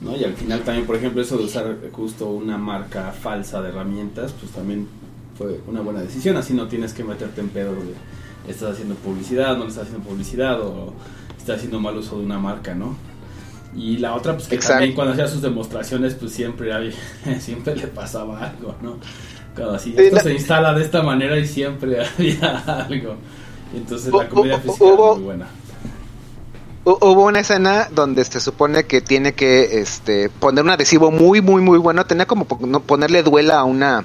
¿No? Y al final también, por ejemplo, eso de usar justo una marca falsa de herramientas, pues también fue una buena decisión. Así no tienes que meterte en pedo de estás haciendo publicidad, no le estás haciendo publicidad o estás haciendo mal uso de una marca, ¿no? Y la otra, pues que Exacto. también cuando hacía sus demostraciones, pues siempre había, siempre le pasaba algo, ¿no? Cuando así, Sí, esto la- se instala de esta manera y siempre había algo. Entonces la hu- física era muy buena. Hu- Hubo una escena donde se supone que tiene que este, poner un adhesivo muy, muy, muy bueno. Tenía como ponerle duela a una.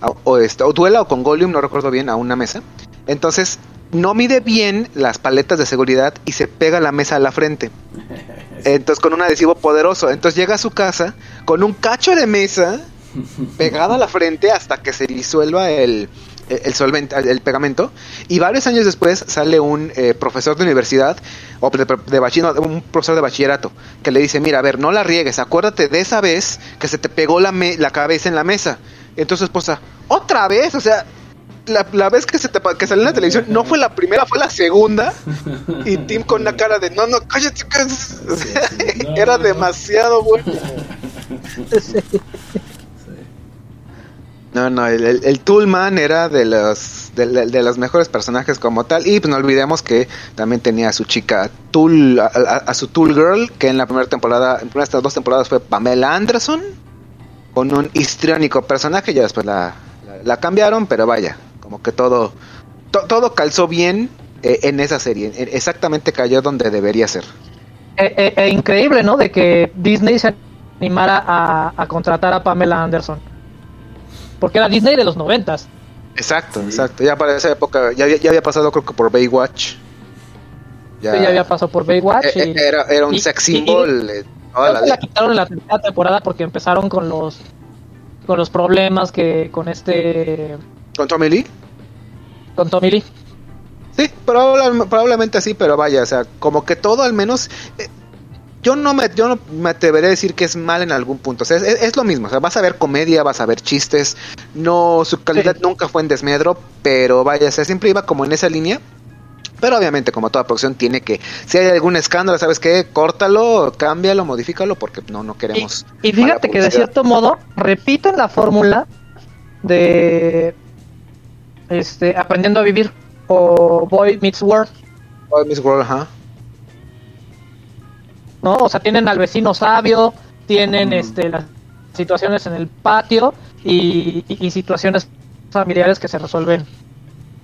a- o, este, o duela o con Golium, no recuerdo bien, a una mesa. Entonces, no mide bien las paletas de seguridad y se pega la mesa a la frente. Entonces, con un adhesivo poderoso. Entonces, llega a su casa con un cacho de mesa pegado a la frente hasta que se disuelva el, el, solvente, el pegamento. Y varios años después sale un eh, profesor de universidad, o de, de bachi- no, un profesor de bachillerato, que le dice, mira, a ver, no la riegues, acuérdate de esa vez que se te pegó la, me- la cabeza en la mesa. Entonces su esposa, ¿otra vez? O sea, la, la vez que, se te, que salió en la televisión no fue la primera, fue la segunda. Y Tim con una cara de, no, no, cállate. cállate". O sea, no, era no. demasiado bueno. No, no, el, el, Toolman era de los de, los mejores personajes como tal y pues no olvidemos que también tenía a su chica Tool a, su Tool Girl que en la primera temporada, en primeras dos temporadas fue Pamela Anderson con un histriónico personaje ya después la, la, la cambiaron pero vaya como que todo to- todo calzó bien eh, en esa serie eh, exactamente cayó donde debería ser E, e- e increíble, ¿no? De que Disney se animara a contratar a Pamela Anderson. Porque era Disney de los noventas. exacto exacto ya para esa época ya, había- ya había pasado creo que por Baywatch Ya, ya había pasado por Baywatch. Eh, y- eh, era, era un y- sex y- symbol. eh, toda Creo la la quitaron en la tercera temporada porque empezaron con los con los problemas que con este ¿Con Tommy Lee? con Tommy Lee. Sí, probable- probablemente sí, pero vaya, o sea, como que todo al menos. eh, yo no me, yo no me atreveré a decir que es mal en algún punto. O sea, es, es lo mismo. O sea, vas a ver comedia, vas a ver chistes. No, su calidad Sí. nunca fue en desmedro, pero vaya, o sea, siempre iba como en esa línea. Pero obviamente, como toda producción, tiene que. Si hay algún escándalo, ¿sabes qué? Córtalo, cámbialo, modifícalo, porque no, no queremos. y fíjate que de cierto modo repiten la fórmula de este aprendiendo a vivir o Boy Meets World, Oh, Miss World, ajá. ¿No? O sea, tienen al vecino sabio, tienen este las situaciones en el patio y, y- y situaciones familiares que se resuelven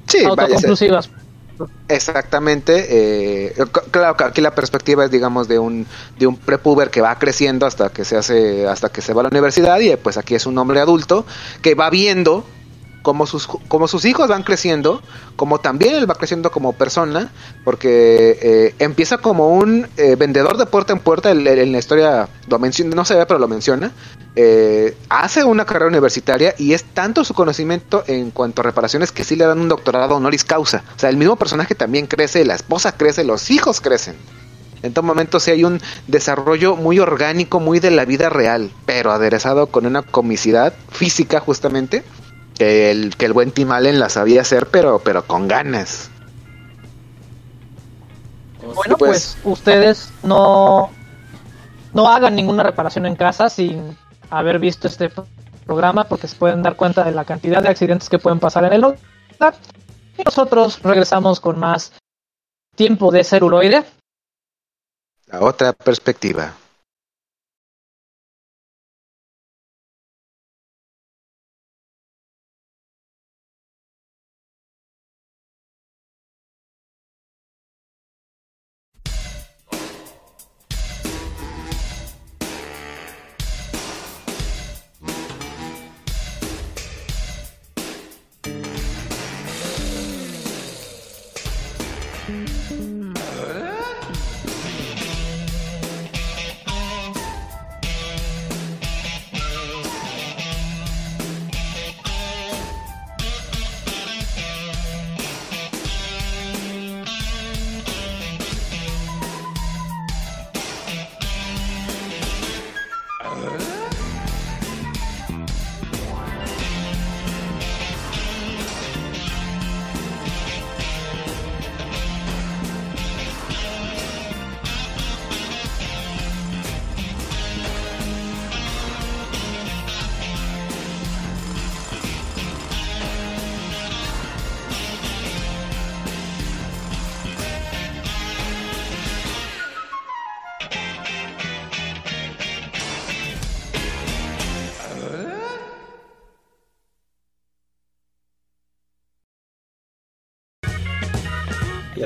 Sí, autoconclusivas. Exactamente. eh, claro que aquí la perspectiva es, digamos, de un de un prepuber que va creciendo hasta que se hace hasta que se va a la universidad y pues aquí es un hombre adulto que va viendo cómo sus como sus hijos van creciendo, como también él va creciendo como persona, porque eh, empieza como un eh, vendedor de puerta en puerta. En la historia lo menciona, no se ve, pero lo menciona. eh, hace una carrera universitaria y es tanto su conocimiento en cuanto a reparaciones que sí le dan un doctorado honoris causa. O sea, el mismo personaje también crece, la esposa crece, los hijos crecen. En todo momento sí hay un desarrollo muy orgánico, muy de la vida real, pero aderezado con una comicidad física justamente que el, que el buen Tim Allen la sabía hacer, pero, pero con ganas. Bueno, pues- pues ustedes no no hagan ninguna reparación en casa sin haber visto este pro- programa porque se pueden dar cuenta de la cantidad de accidentes que pueden pasar en el hogar. Y nosotros regresamos con más tiempo de celuloide La otra perspectiva.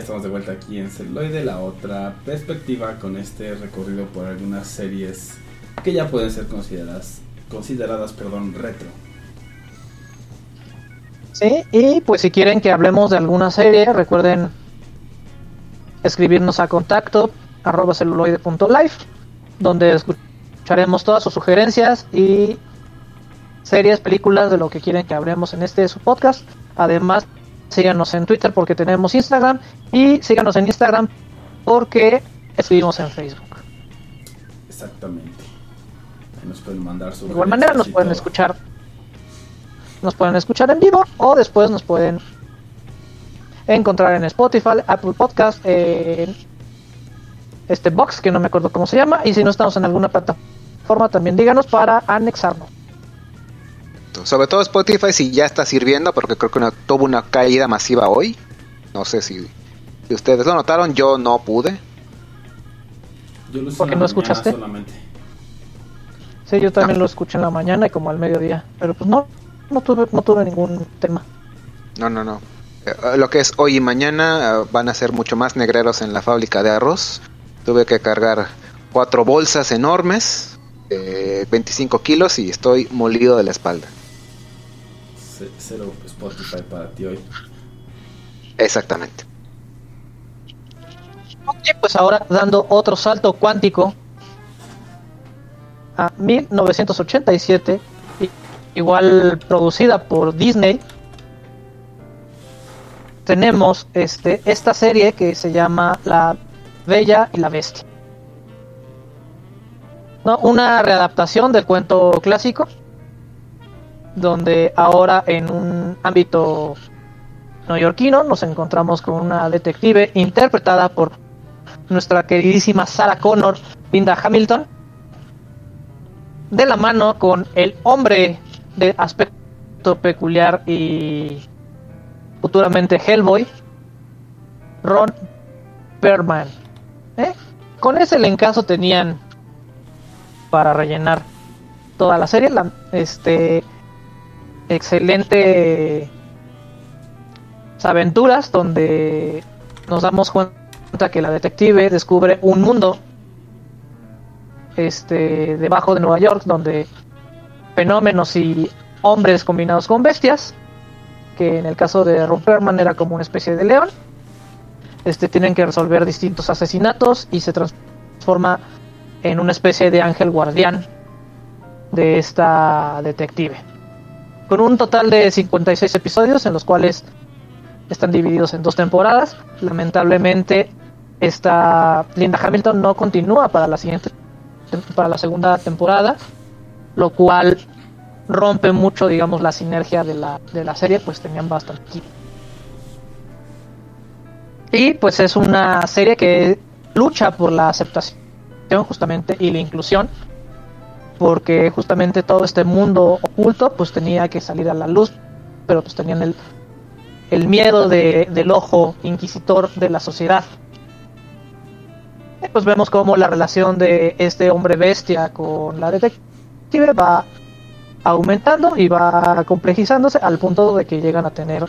Estamos de vuelta aquí en Celuloide, la otra perspectiva con este recorrido por algunas series que ya pueden ser consideradas, consideradas perdón, retro. Sí, y pues si quieren que hablemos de alguna serie, recuerden escribirnos a contacto arroba celuloide.life, donde escucharemos todas sus sugerencias y series, películas de lo que quieren que hablemos en este su podcast. Además, síganos en Twitter porque tenemos Instagram y síganos en Instagram porque escribimos en Facebook. Exactamente. Nos pueden mandar su De igual manera nos pueden escuchar. Nos pueden escuchar en vivo o después nos pueden encontrar en Spotify, Apple Podcast, en este box que no me acuerdo cómo se llama y si no estamos en alguna plataforma también díganos para anexarnos. Sobre todo Spotify si ya está sirviendo porque creo que una- tuvo una caída masiva hoy. No sé si, si ustedes lo notaron, yo no pude. Yo lo ¿Por qué no escuchaste? solamente. Sí, yo también lo escuché en la mañana y como al mediodía, pero pues no, no tuve, no tuve ningún tema. No, no, no. Eh, lo que es hoy y mañana eh, van a ser mucho más negreros en la fábrica de arroz. Tuve que cargar cuatro bolsas enormes, de 25 kilos y estoy molido de la espalda. Ce- Cero Spotify para ti hoy. Exactamente. Ok, pues ahora dando otro salto cuántico a 1987, i- igual producida por Disney, tenemos este, esta serie que se llama La Bella y la Bestia. ¿No? Una readaptación del cuento clásico, donde ahora en un ámbito neoyorquino nos encontramos con una detective interpretada por nuestra queridísima Sarah Connor, Linda Hamilton, de la mano con el hombre de aspecto peculiar y futuramente Hellboy, Ron Perlman. ¿Eh? Con ese elencazo tenían para rellenar toda la serie, la, este excelente aventuras donde nos damos cuenta que la detective descubre un mundo este debajo de Nueva York donde fenómenos y hombres combinados con bestias que en el caso de Ron Perlman era como una especie de león este tienen que resolver distintos asesinatos y se transforma en una especie de ángel guardián de esta detective con un total de 56 episodios en los cuales están divididos en dos temporadas. Lamentablemente, esta Linda Hamilton no continúa para la siguiente para la segunda temporada, lo cual rompe mucho, digamos, la sinergia de la, de la serie, pues tenían bastante equipo. Y pues es una serie que lucha por la aceptación justamente y la inclusión, porque justamente todo este mundo oculto pues tenía que salir a la luz, pero pues tenían el, el miedo de, del ojo inquisitor de la sociedad. pues vemos cómo la relación de este hombre bestia con la detective va aumentando y va complejizándose al punto de que llegan a tener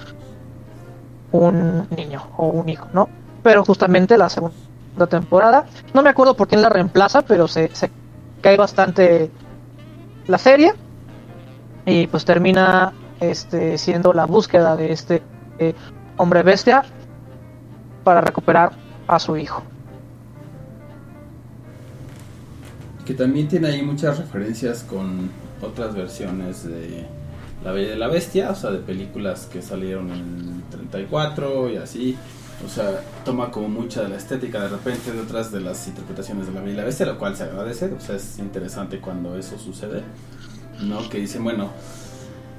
un niño o un hijo, ¿no? Pero justamente la segunda temporada, no me acuerdo por quién la reemplaza, pero se cae bastante la serie y pues termina este siendo la búsqueda de este eh, hombre bestia para recuperar a su hijo. Que también tiene ahí muchas referencias con otras versiones de La Bella y la Bestia, o sea, de películas que salieron en el 34 y así. O sea, toma como mucha de la estética de repente de otras de las interpretaciones de La Bella y la Bestia, lo cual se agradece. O sea, es interesante cuando eso sucede. ¿No? Que dicen, bueno,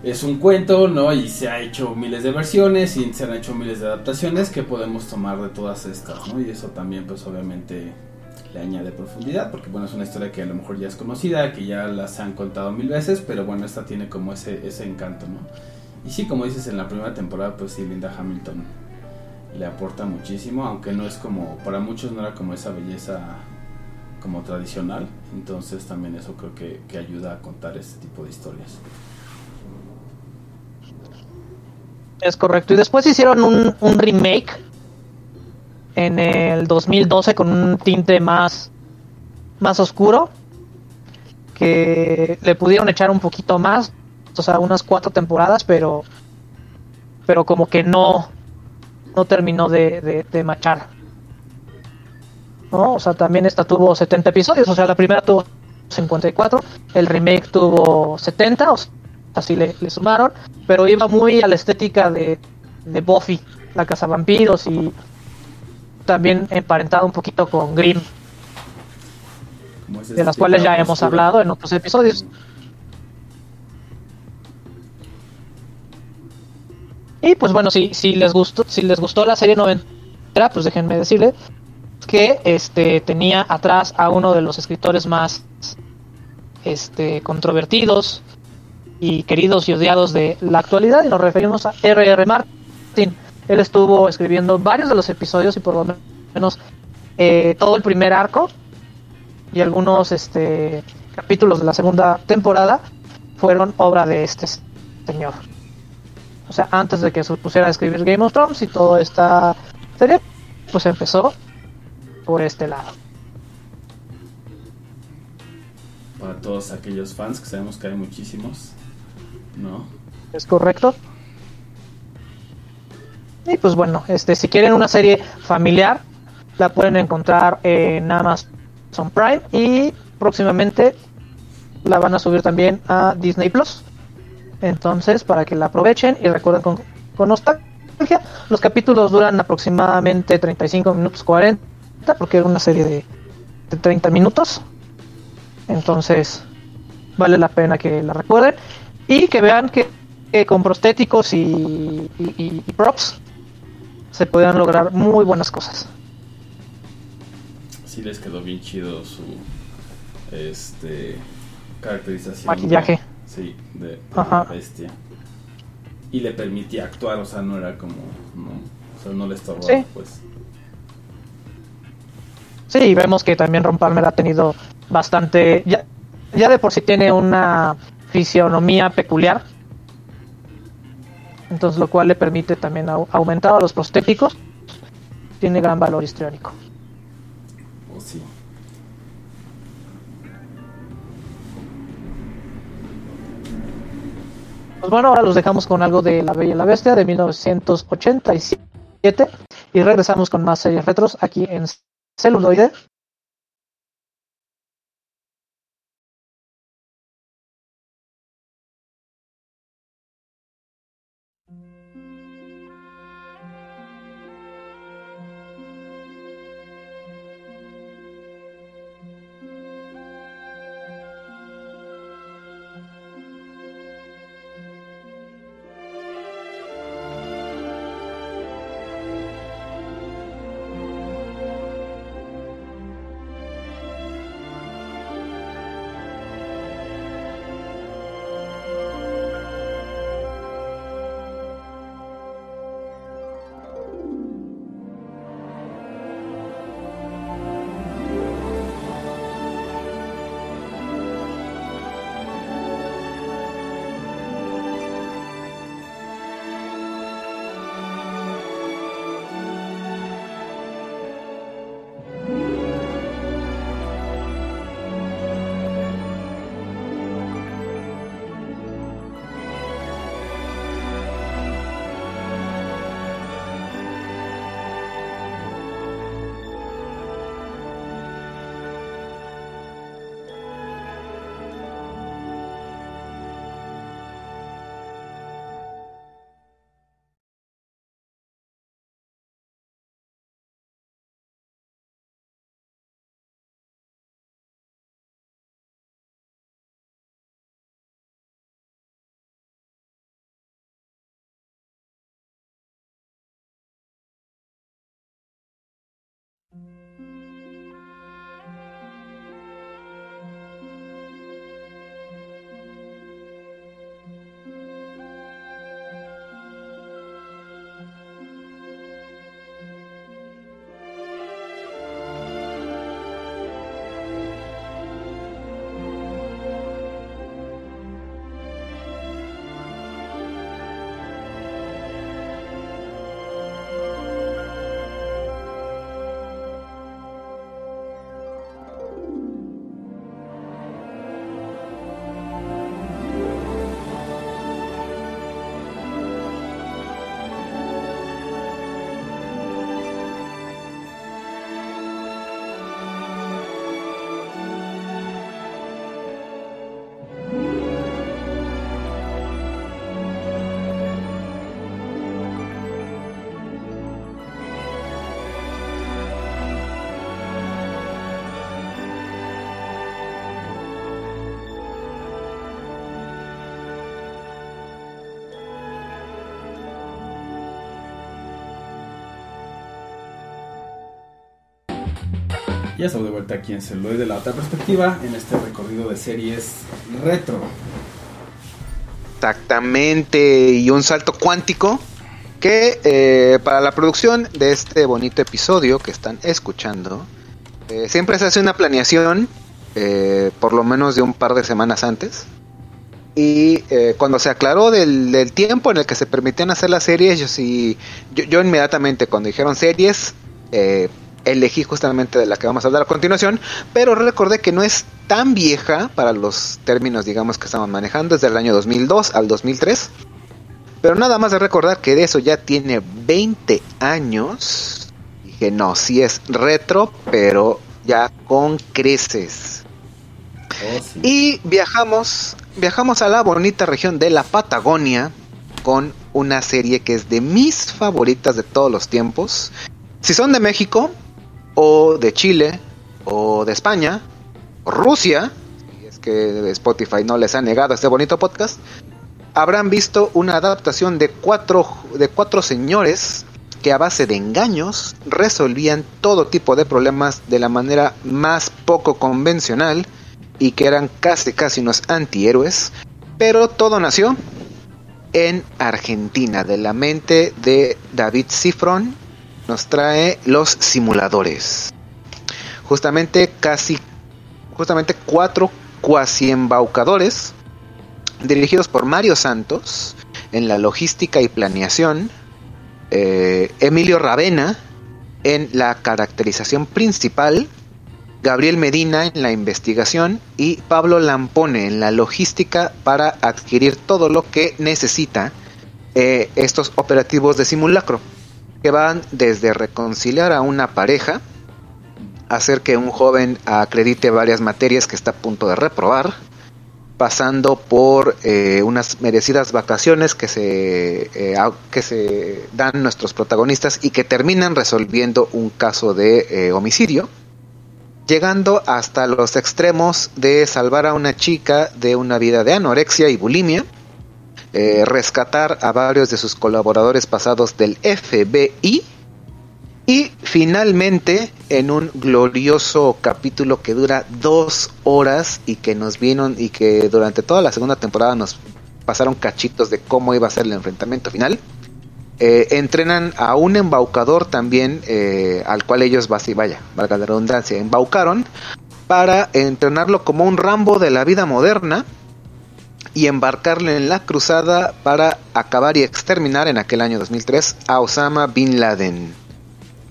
es un cuento, ¿no? Y se ha hecho miles de versiones y se han hecho miles de adaptaciones que podemos tomar de todas estas, ¿no? Y eso también, pues obviamente le añade profundidad, porque bueno, es una historia que a lo mejor ya es conocida, que ya las han contado mil veces, pero bueno, esta tiene como ese, ese encanto, ¿no? Y sí, como dices, en la primera temporada, pues sí, Linda Hamilton le aporta muchísimo, aunque no es como, para muchos no era como esa belleza como tradicional, entonces también eso creo que, que ayuda a contar este tipo de historias. Es correcto. Y después hicieron un, un remake en el 2012 con un tinte más, más oscuro. Que le pudieron echar un poquito más. O sea, unas cuatro temporadas, pero. Pero como que no. No terminó de, de, de machar. ¿No? O sea, también esta tuvo 70 episodios. O sea, la primera tuvo 54. El remake tuvo 70. O sea, así le, le sumaron. Pero iba muy a la estética de, de Buffy, la cazavampiros. Y también emparentado un poquito con Grimm, de las estilo cuales ya hemos oscuro. hablado en otros episodios. Y pues bueno, si, si les gustó, si les gustó la serie noventera, pues déjenme decirles que este tenía atrás a uno de los escritores más este controvertidos y queridos y odiados de la actualidad y nos referimos a R.R. Martin. Él estuvo escribiendo varios de los episodios y por lo menos eh, todo el primer arco y algunos este capítulos de la segunda temporada fueron obra de este señor. O sea, antes de que se pusiera a escribir Game of Thrones y toda esta serie, pues empezó por este lado. Para todos aquellos fans que sabemos que hay muchísimos, ¿no? ¿Es correcto? Y pues bueno, este si quieren una serie familiar, la pueden encontrar en Amazon Prime y próximamente la van a subir también a Disney Plus. Entonces, para que la aprovechen y recuerden con, con nostalgia, los capítulos duran aproximadamente 35 minutos 40, porque era una serie de, de 30 minutos. Entonces, vale la pena que la recuerden y que vean que, que con prostéticos y, y- y- props se pueden lograr muy buenas cosas. Sí les quedó bien chido su este caracterización. Maquillaje. Sí, de, la bestia. Y le permitía actuar, o sea, no era como no, o sea, no le estorbaba, Sí. pues. Sí, y vemos que también Ron Palmer ha tenido bastante. Ya, ya de por sí tiene una fisionomía peculiar. Entonces, lo cual le permite también au- aumentar a los prostéticos. Tiene gran valor histriónico. Pues bueno, ahora los dejamos con algo de La Bella y la Bestia de 1987 y regresamos con más series retros aquí en celuloide. Ya estamos de vuelta aquí en Celuloid de la otra perspectiva, en este recorrido de series retro. Exactamente, y un salto cuántico que eh, para la producción de este bonito episodio que están escuchando, eh, siempre se hace una planeación, eh, por lo menos de un par de semanas antes. Y eh, cuando se aclaró del, tiempo en el que se permitían hacer las series, yo sí, yo, inmediatamente cuando dijeron series, elegí justamente de la que vamos a hablar a continuación, pero recordé que no es tan vieja para los términos, digamos, que estamos manejando, desde el año 2002 al 2003. Pero nada más de recordar que de eso ya tiene 20 años. Dije, no, sí es retro, pero ya con creces. Oh, sí. Y viajamos, viajamos a la bonita región de la Patagonia con una serie que es de mis favoritas de todos los tiempos. Si son de México, o de Chile, o de España, o Rusia, si es que Spotify no les ha negado este bonito podcast, habrán visto una adaptación de cuatro, de cuatro señores que a base de engaños resolvían todo tipo de problemas de la manera más poco convencional y que eran casi casi unos antihéroes, pero todo nació en Argentina, de la mente de David Cifron, nos trae los simuladores. Justamente casi, justamente cuatro cuasi embaucadores dirigidos por Mario Santos en la logística y planeación, eh, Emilio Ravena en la caracterización principal, Gabriel Medina en la investigación y Pablo Lampone en la logística para adquirir todo lo que necesita eh, estos operativos de simulacro, que van desde reconciliar a una pareja, hacer que un joven acredite varias materias que está a punto de reprobar, pasando por eh, unas merecidas vacaciones que se, eh, que se dan nuestros protagonistas y que terminan resolviendo un caso de eh, homicidio, llegando hasta los extremos de salvar a una chica de una vida de anorexia y bulimia, eh, rescatar a varios de sus colaboradores pasados del FBI y finalmente en un glorioso capítulo que dura dos horas y que nos vieron y que durante toda la segunda temporada nos pasaron cachitos de cómo iba a ser el enfrentamiento final. eh, entrenan a un embaucador también eh, al cual ellos vaya, valga la redundancia, embaucaron para entrenarlo como un Rambo de la vida moderna y embarcarle en la cruzada para acabar y exterminar en aquel año 2003 a Osama Bin Laden.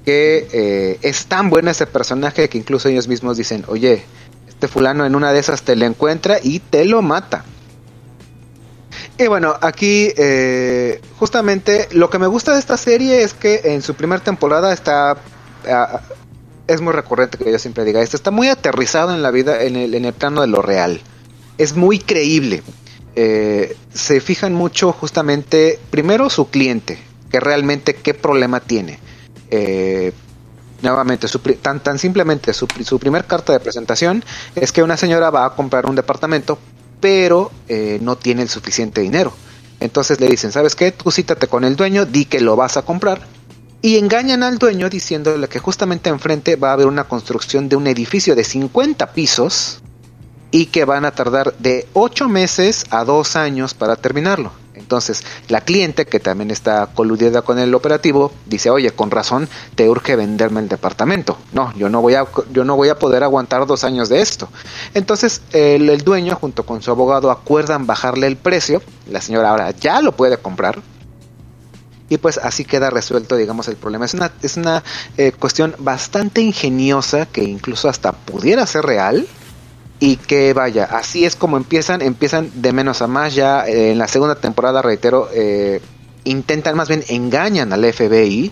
Que eh, es tan bueno ese personaje que incluso ellos mismos dicen, oye, este fulano en una de esas te lo encuentra y te lo mata. Y bueno, aquí eh, justamente lo que me gusta de esta serie es que en su primera temporada está... ah, es muy recurrente que yo siempre diga esto, está muy aterrizado en la vida, en el, en el plano de lo real. Es muy creíble. Eh, se fijan mucho justamente, primero su cliente, que realmente qué problema tiene. Eh, nuevamente, tan, tan simplemente su, su primer carta de presentación es que una señora va a comprar un departamento, pero eh, no tiene el suficiente dinero. Entonces le dicen, ¿sabes qué? Tú cítate con el dueño, di que lo vas a comprar. Y engañan al dueño diciéndole que justamente enfrente va a haber una construcción de un edificio de 50 pisos y que van a tardar de 8 meses a 2 años para terminarlo. Entonces, la cliente, que también está coludida con el operativo, dice, oye, con razón, te urge venderme el departamento. No, yo no voy a, yo no voy a poder aguantar dos años de esto. Entonces, el, dueño, junto con su abogado, acuerdan bajarle el precio. La señora ahora ya lo puede comprar. Y pues así queda resuelto, digamos, el problema. Es una, es una eh, cuestión bastante ingeniosa que incluso hasta pudiera ser real y que vaya, así es como empiezan, empiezan de menos a más ya eh, en la segunda temporada, reitero, eh, intentan más bien engañan al FBI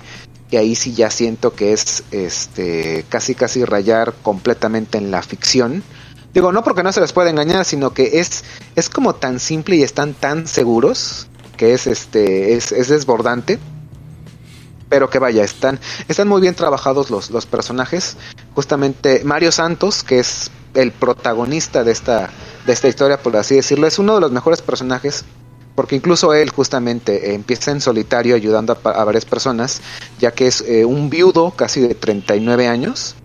y ahí sí ya siento que es este casi casi rayar completamente en la ficción. Digo, no porque no se les pueda engañar, sino que es es como tan simple y están tan seguros que es este es, es desbordante. Pero que vaya, están están muy bien trabajados los los personajes. Justamente Mario Santos, que es el protagonista de esta, de esta historia, por así decirlo, es uno de los mejores personajes, porque incluso él justamente empieza en solitario ayudando a, a varias personas, ya que es eh, un viudo casi de 39 años,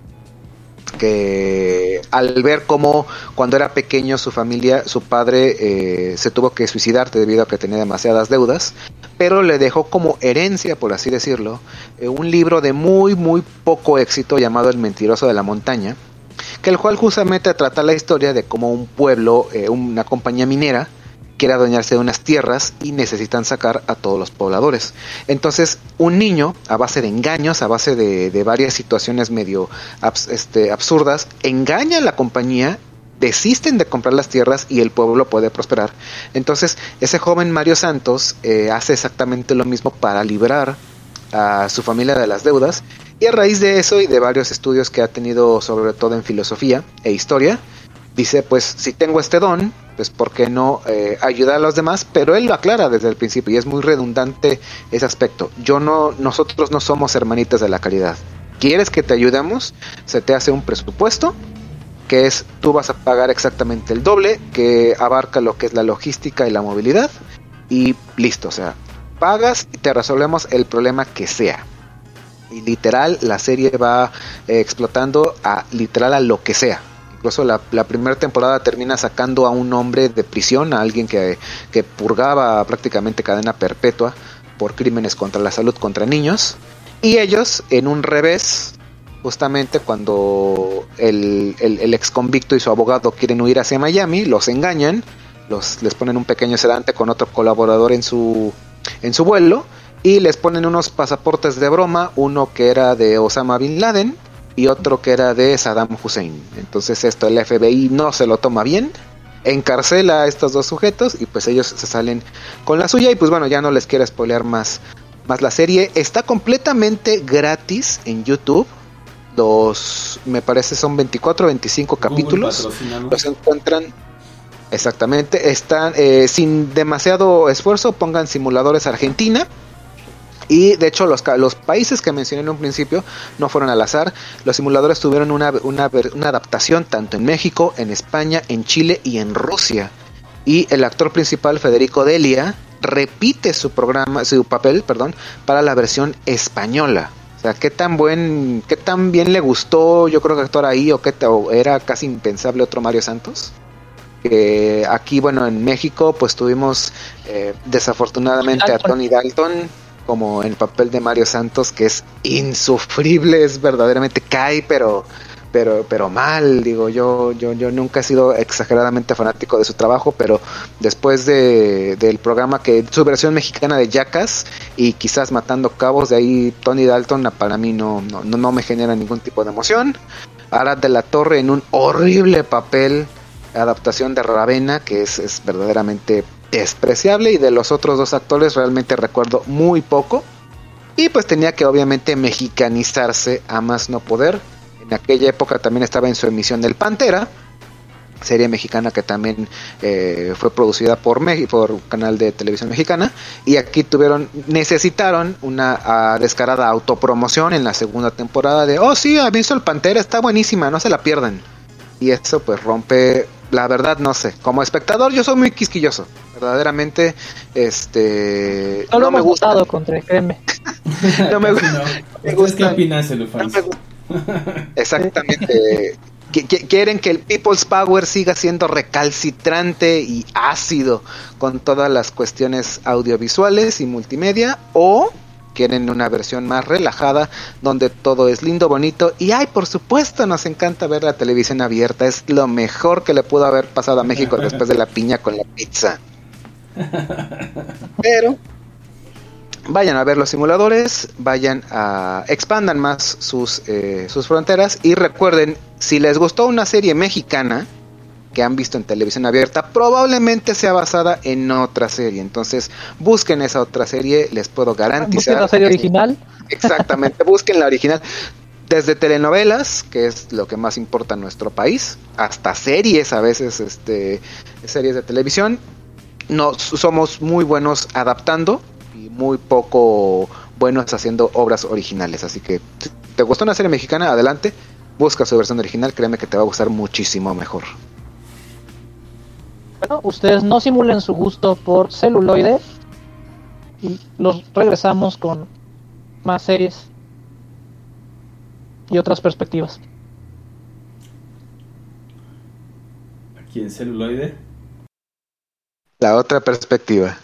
que al ver cómo cuando era pequeño su familia, su padre eh, se tuvo que suicidar debido a que tenía demasiadas deudas, pero le dejó como herencia, por así decirlo, eh, un libro de muy muy poco éxito llamado El mentiroso de la montaña, que el cual justamente trata la historia de cómo un pueblo, eh, una compañía minera, quiere adueñarse de unas tierras y necesitan sacar a todos los pobladores. Entonces, un niño, a base de engaños, a base de, varias situaciones medio este, absurdas, engaña a la compañía, desisten de comprar las tierras y el pueblo puede prosperar. Entonces, ese joven Mario Santos eh, hace exactamente lo mismo para librar a su familia de las deudas y a raíz de eso y de varios estudios que ha tenido sobre todo en filosofía e historia, dice pues si tengo este don, pues por qué no eh, ayudar a los demás, pero él lo aclara desde el principio y es muy redundante ese aspecto. Yo no, nosotros no somos hermanitas de la caridad. ¿Quieres que te ayudemos? Se te hace un presupuesto que es tú vas a pagar exactamente el doble, que abarca lo que es la logística y la movilidad y listo, o sea, pagas y te resolvemos el problema que sea. Y literal, la serie va eh, explotando a literal a lo que sea. Incluso la, la primera temporada termina sacando a un hombre de prisión, a alguien que, que purgaba prácticamente cadena perpetua por crímenes contra la salud contra niños. Y ellos, en un revés, justamente cuando el, el, el ex convicto y su abogado quieren huir hacia Miami, los engañan, los, les ponen un pequeño sedante con otro colaborador en su, en su vuelo y les ponen unos pasaportes de broma, uno que era de Osama Bin Laden y otro que era de Saddam Hussein. Entonces esto el FBI no se lo toma bien, encarcela a estos dos sujetos y pues ellos se salen con la suya y pues bueno, ya no les quiero spoilear más, más la serie. Está completamente gratis en YouTube. Los, me parece son 24 o 25 Google capítulos. Los encuentran exactamente. Están eh, sin demasiado esfuerzo. Pongan simuladores Argentina. Y de hecho los, los países que mencioné en un principio no fueron al azar. Los simuladores tuvieron una, una, una adaptación tanto en México, en España, en Chile y en Rusia. Y el actor principal, Federico Delia, repite su programa, su papel, perdón, para la versión española. O sea, qué tan buen, qué tan bien le gustó, yo creo que actuar ahí, o o era casi impensable otro Mario Santos. Que aquí, bueno, en México, pues tuvimos eh, desafortunadamente a. Tony Dalton como el papel de Mario Santos, que es insufrible, es verdaderamente cae, pero pero pero mal digo yo yo yo nunca he sido exageradamente fanático de su trabajo pero después de del programa que su versión mexicana de Jackass y quizás matando cabos de ahí Tony Dalton para mí no no, no, no me genera ningún tipo de emoción. Arad de la Torre en un horrible papel adaptación de Ravena que es, es verdaderamente despreciable y de los otros dos actores realmente recuerdo muy poco. Y pues tenía que obviamente mexicanizarse a más no poder. En aquella época también estaba en su emisión del Pantera, serie mexicana que también eh, fue producida por Meji- por canal de televisión mexicana. Y aquí tuvieron necesitaron una ah, descarada autopromoción en la segunda temporada de oh sí ha visto el Pantera está buenísima no se la pierdan y eso pues rompe la verdad no sé. Como espectador yo soy muy quisquilloso. Verdaderamente este Solo no me gusta. contra, créeme. no me, No. me ¿Ustedes qué gusta. opinan, no me gu- Exactamente. Qui- qui- Quieren que el People's Power siga siendo recalcitrante y ácido con todas las cuestiones audiovisuales y multimedia o quieren una versión más relajada donde todo es lindo, bonito y ay, por supuesto, nos encanta ver la televisión abierta, es lo mejor que le pudo haber pasado a México después de la piña con la pizza. Pero vayan a ver los simuladores, vayan a expandan más sus, eh, sus fronteras y recuerden, si les gustó una serie mexicana que han visto en televisión abierta, probablemente sea basada en otra serie. Entonces, busquen esa otra serie, les puedo Busquen garantizar. la serie original. Exactamente, busquen la original. Desde telenovelas, que es lo que más importa en nuestro país, hasta series, a veces este, series de televisión. No, somos muy buenos adaptando y muy poco buenos haciendo obras originales. Así que, si te gustó una serie mexicana, adelante, busca su versión original, créeme que te va a gustar muchísimo mejor ustedes no simulen su gusto por celuloide y los regresamos con más series y otras perspectivas. Aquí en celuloide. La otra perspectiva.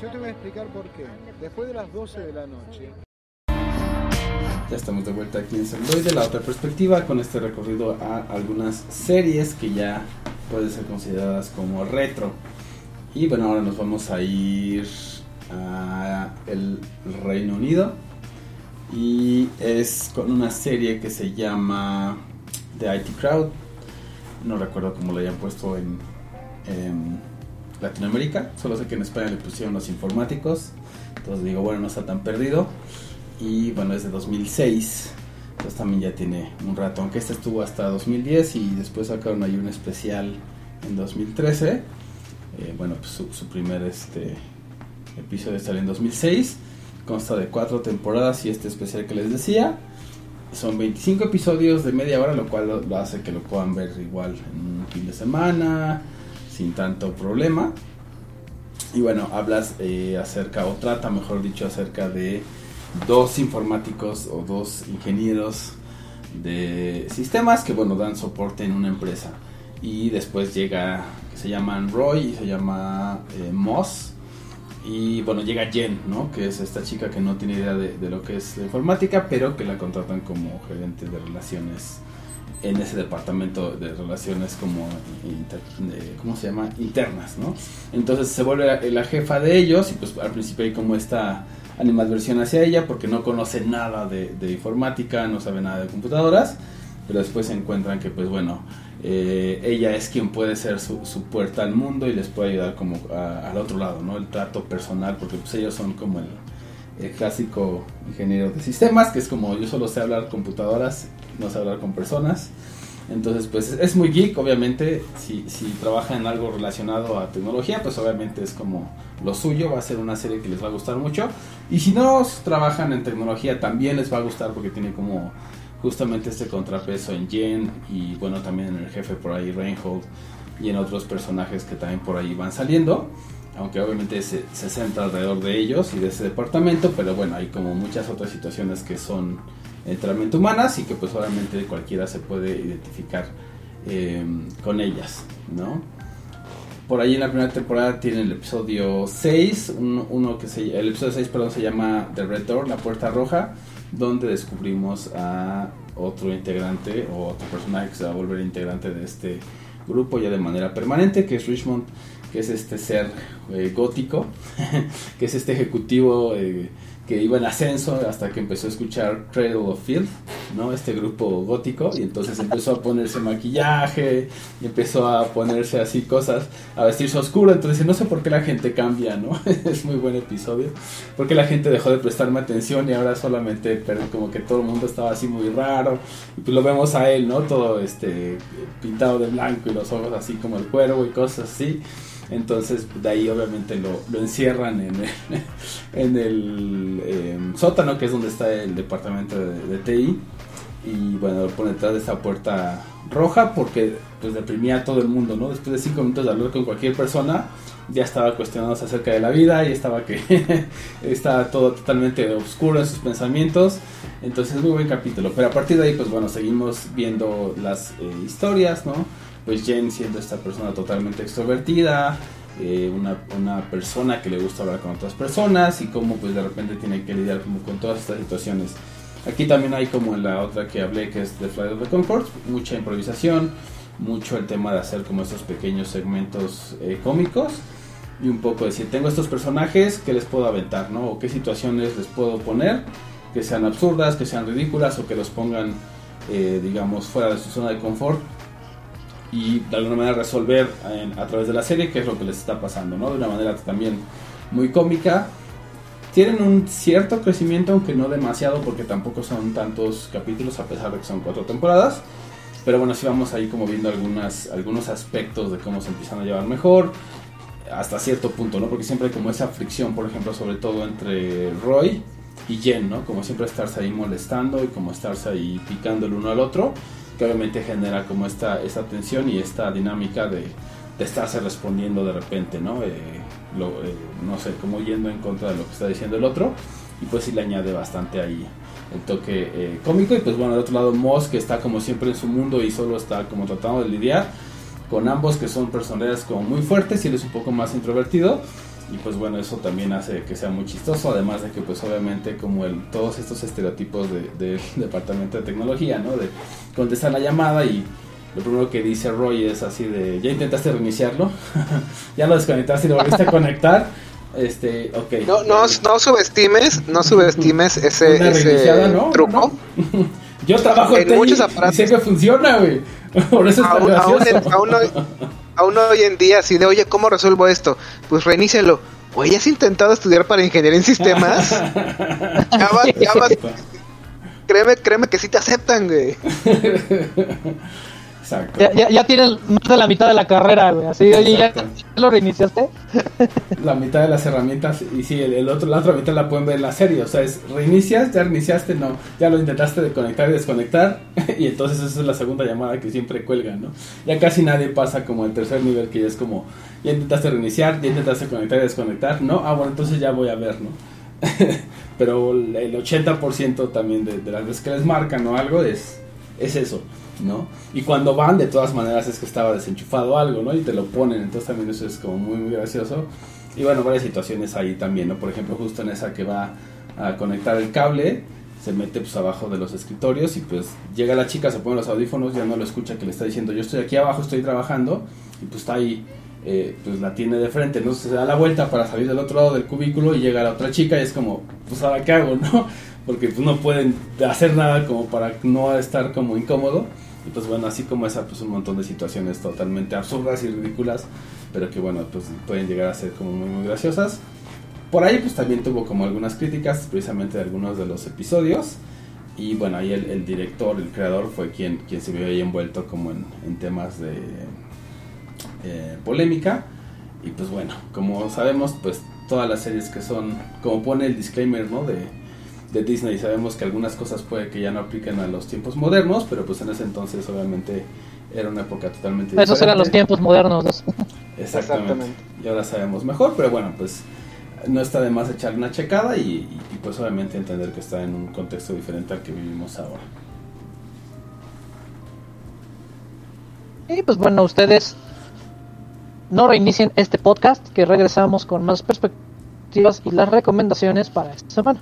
Yo te voy a explicar por qué. Después de las 12 de la noche, Ya estamos de vuelta aquí en Celuloide, la otra perspectiva, con este recorrido a algunas series que ya pueden ser consideradas como retro. Y bueno, ahora nos vamos a ir a el Reino Unido. Y es con una serie que se llama The IT Crowd. No recuerdo cómo lo hayan puesto en Latinoamérica. Solo sé que en España le pusieron los informáticos. Entonces digo, bueno, no está tan perdido. Y bueno, es de 2006. Entonces también ya tiene un rato. Aunque este estuvo hasta 2010 y después sacaron ahí un especial en 2013. Eh, bueno, pues su, su primer este, episodio salió en 2006. Consta de cuatro temporadas y este especial que les decía. Son 25 episodios de media hora, lo cual lo, lo hace que lo puedan ver igual en un fin de semana, sin tanto problema. Y bueno, hablas eh, acerca, o trata, mejor dicho, acerca de dos informáticos o dos ingenieros de sistemas que bueno dan soporte en una empresa. Y después llega se llaman Roy y se llama eh, Moss. Y bueno llega Jen no que es esta chica que no tiene idea de, de lo que es la informática pero que la contratan como gerente de relaciones en ese departamento de relaciones como de- ¿cómo se llama? internas, ¿no? Entonces se vuelve la, jefa de ellos y pues al principio hay como esta animadversión hacia ella porque no conoce nada de, de informática, no sabe nada de computadoras, pero después se encuentran que pues bueno, eh, ella es quien puede ser su, puerta al mundo y les puede ayudar como al otro lado, ¿no? El trato personal, porque pues ellos son como el, el clásico ingeniero de sistemas, que es como yo solo sé hablar computadoras, no sé hablar con personas. Entonces, pues es muy geek, obviamente, si, si trabaja en algo relacionado a tecnología, pues obviamente es como lo suyo, va a ser una serie que les va a gustar mucho. Y si no trabajan en tecnología, también les va a gustar porque tiene como justamente este contrapeso en Jen y bueno, también en el jefe por ahí, Reinhold, y en otros personajes que también por ahí van saliendo aunque obviamente se, se centra alrededor de ellos y de ese departamento, pero bueno, hay como muchas otras situaciones que son enteramente humanas y que pues obviamente cualquiera se puede identificar eh, con ellas, ¿no? Por ahí en la primera temporada tiene el episodio 6, un- uno que se, el episodio 6 perdón, se llama The Red Door, la puerta roja, donde descubrimos a otro integrante o otro personaje que se va a volver integrante de este grupo ya de manera permanente, que es Richmond, que es este ser eh, gótico, que es este ejecutivo eh, que iba en ascenso hasta que empezó a escuchar Cradle of Field, ¿no? Este grupo gótico, y entonces empezó a ponerse maquillaje, y empezó a ponerse así cosas, a vestirse oscuro, entonces no sé por qué la gente cambia, ¿no? es muy buen episodio, porque la gente dejó de prestarme atención y ahora solamente, como que todo el mundo estaba así muy raro, y pues lo vemos a él, ¿no? Todo este pintado de blanco y los ojos así como el cuervo y cosas así. Entonces, de ahí obviamente lo, lo encierran en el, en el em, sótano, que es donde está el departamento de, de TI. Y bueno, lo pone detrás de esta puerta roja porque pues deprimía a todo el mundo, ¿no? Después de cinco minutos de hablar con cualquier persona, ya estaba cuestionándose acerca de la vida y estaba que estaba todo totalmente oscuro en sus pensamientos. Entonces, muy buen capítulo. Pero a partir de ahí, pues bueno, seguimos viendo las eh, historias, ¿no? Pues Jen siendo esta persona totalmente extrovertida, eh, una, una persona que le gusta hablar con otras personas y cómo pues de repente tiene que lidiar como con todas estas situaciones. Aquí también hay como en la otra que hablé que es The Flight of the Concords, mucha improvisación, mucho el tema de hacer como estos pequeños segmentos eh, cómicos y un poco decir, tengo estos personajes, ¿qué les puedo aventar? ¿no? O qué situaciones les puedo poner que sean absurdas, que sean ridículas o que los pongan, eh, digamos, fuera de su zona de confort y de alguna manera resolver en- a través de la serie qué es lo que les está pasando, ¿no? De una manera también muy cómica. Tienen un cierto crecimiento, aunque no demasiado, porque tampoco son tantos capítulos, a pesar de que son cuatro temporadas. Pero bueno, sí vamos ahí como viendo algunas, algunos aspectos de cómo se empiezan a llevar mejor, hasta cierto punto, ¿no? Porque siempre hay como esa fricción, por ejemplo, sobre todo entre Roy y Jen, ¿no? Como siempre estarse ahí molestando y como estarse ahí picando el uno al otro, que obviamente genera como esta, esta tensión y esta dinámica de, de estarse respondiendo de repente, ¿no? Eh, lo- eh, no sé, como yendo en contra de lo que está diciendo el otro, y pues sí le añade bastante ahí el toque eh, cómico, y pues bueno, del otro lado Moss, que está como siempre en su mundo y solo está como tratando de lidiar con ambos que son personalidades como muy fuertes y él es un poco más introvertido y pues bueno eso también hace que sea muy chistoso además de que pues obviamente como el todos estos estereotipos de- del departamento de tecnología no de contestar la llamada y lo primero que dice Roy es así de ya intentaste reiniciarlo ya lo desconectaste y lo volviste a conectar este ok No, no, no subestimes, no subestimes ese, ese ¿no? truco. yo trabajo en, en muchos y aparatos. sé que funciona güey por eso está Aún, aún aún hoy, aún hoy en día, así de, oye, ¿cómo resuelvo esto? Pues reinícialo. Güey, ¿has intentado estudiar para ingeniería en sistemas? ya vas, ya vas. Créeme, créeme que sí te aceptan, güey. Exacto. Ya, ya, ya tienes más de la mitad de la carrera, güey. Así, oye, ¿ya lo reiniciaste? la mitad de las herramientas y sí, el, el otro, la otra mitad la pueden ver en la serie. O sea, es reinicias, ya reiniciaste, no, ya lo intentaste de conectar y desconectar. y entonces esa es la segunda llamada que siempre cuelgan, ¿no? Ya casi nadie pasa como al tercer nivel que ya es como, ya intentaste reiniciar, ya intentaste conectar y desconectar, ¿no? Ah, bueno, entonces ya voy a ver, ¿no? pero el 80% también de, de las veces que les marcan o algo es, es eso, ¿no? Y cuando van, de todas maneras es que estaba desenchufado algo, ¿no? Y te lo ponen, entonces también eso es como muy, muy gracioso. Y bueno, varias situaciones ahí también, ¿no? Por ejemplo, justo en esa que va a conectar el cable, se mete pues abajo de los escritorios y pues llega la chica, se pone los audífonos, ya no lo escucha que le está diciendo yo estoy aquí abajo, estoy trabajando y pues está ahí, eh, pues la tiene de frente, entonces se da la vuelta para salir del otro lado del cubículo y llega la otra chica y es como, pues ahora qué hago, ¿no? Porque pues no pueden hacer nada como para no estar como incómodo y pues bueno, así como esa, pues un montón de situaciones totalmente absurdas y ridículas, pero que bueno, pues pueden llegar a ser como muy, muy graciosas. Por ahí pues también tuvo como algunas críticas precisamente de algunos de los episodios. Y bueno, ahí el, director, el creador fue quien, quien se vio ahí envuelto como en, en temas de eh, polémica. Y pues bueno, como sabemos, pues todas las series que son, como pone el disclaimer, ¿no? De, de Disney, sabemos que algunas cosas puede que ya no apliquen a los tiempos modernos, pero pues en ese entonces obviamente era una época totalmente Esos eran los diferente. tiempos modernos. Exactamente. Exactamente. Y ahora sabemos mejor, pero bueno, pues no está de más echarle una checada y, y- y, pues obviamente entender que está en un contexto diferente al que vivimos ahora. Y pues bueno, ustedes no reinicien este podcast, que regresamos con más perspectivas y las recomendaciones para esta semana.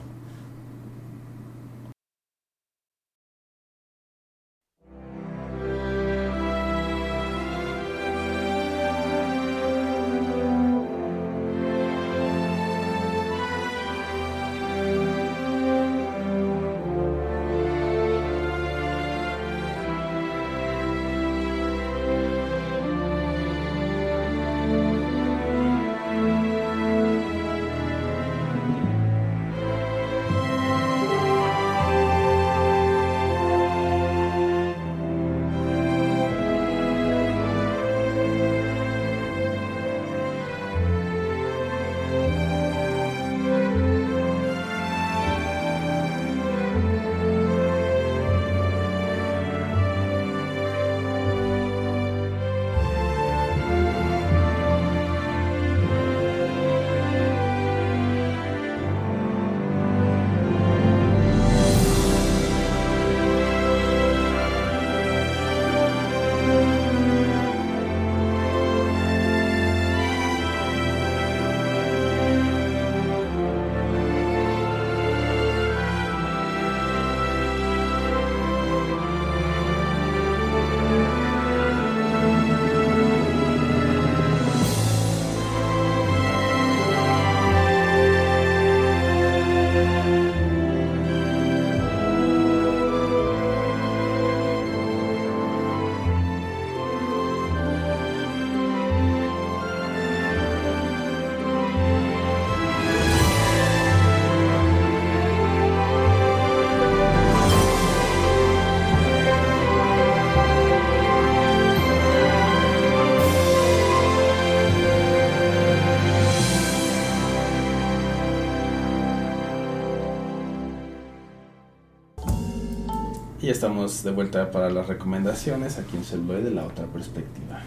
Estamos de vuelta para las recomendaciones aquí en Celuloid de la otra perspectiva.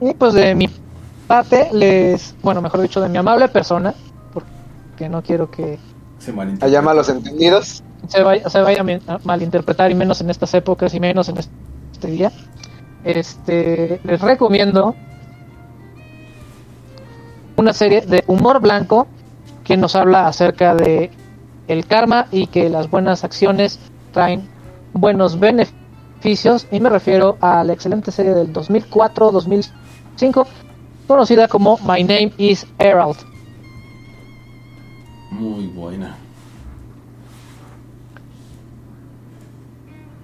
Y pues de mi parte, les, bueno, mejor dicho, de mi amable persona, porque no quiero que Se malinterpreta. Allá malos entendidos. se vaya, se vaya a mi- a malinterpretar y menos en estas épocas y menos en este día. Este, les recomiendo una serie de humor blanco que nos habla acerca de el karma y que las buenas acciones traen buenos beneficios y me refiero a la excelente serie del 2004-2005 conocida como My Name is Herald. Muy buena.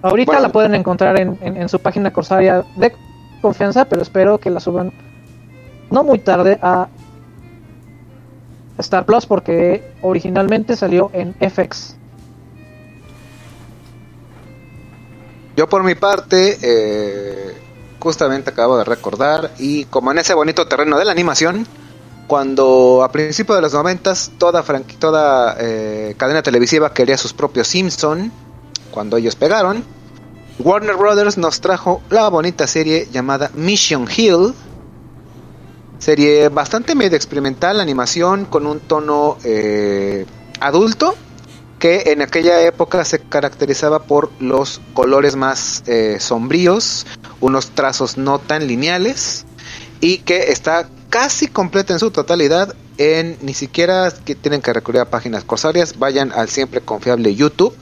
Ahorita Bueno. la pueden encontrar en, en- en su página corsaria de confianza, pero espero que la suban no muy tarde a Star Plus porque originalmente salió en FX. Yo por mi parte, eh, justamente acabo de recordar, y como en ese bonito terreno de la animación, cuando a principios de los noventas toda, toda eh, cadena televisiva quería sus propios Simpson, cuando ellos pegaron, Warner Brothers nos trajo la bonita serie llamada Mission Hill, Serie bastante medio experimental, animación con un tono eh, adulto que en aquella época se caracterizaba por los colores más eh, sombríos, unos trazos no tan lineales y que está casi completa en su totalidad en ni siquiera que tienen que recurrir a páginas corsarias, vayan al siempre confiable YouTube,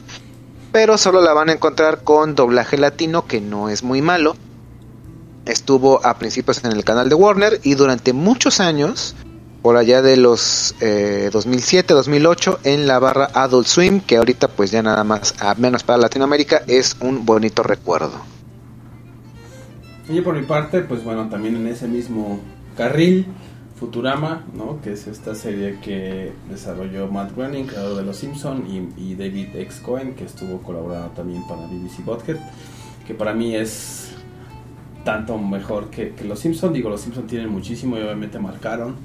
pero solo la van a encontrar con doblaje latino que no es muy malo. Estuvo a principios en el canal de Warner y durante muchos años, por allá de los eh, 2007, 2008, en la barra Adult Swim, que ahorita pues ya nada más, a menos para Latinoamérica, es un bonito recuerdo. Y por mi parte, pues bueno, también en ese mismo carril, Futurama, ¿no? que es esta serie que desarrolló Matt Groening, creador de Los Simpson, y, y David X. Cohen, que estuvo colaborando también para BBC Bothead, que para mí es tanto mejor que, que Los Simpson. Digo, Los Simpson tienen muchísimo y obviamente marcaron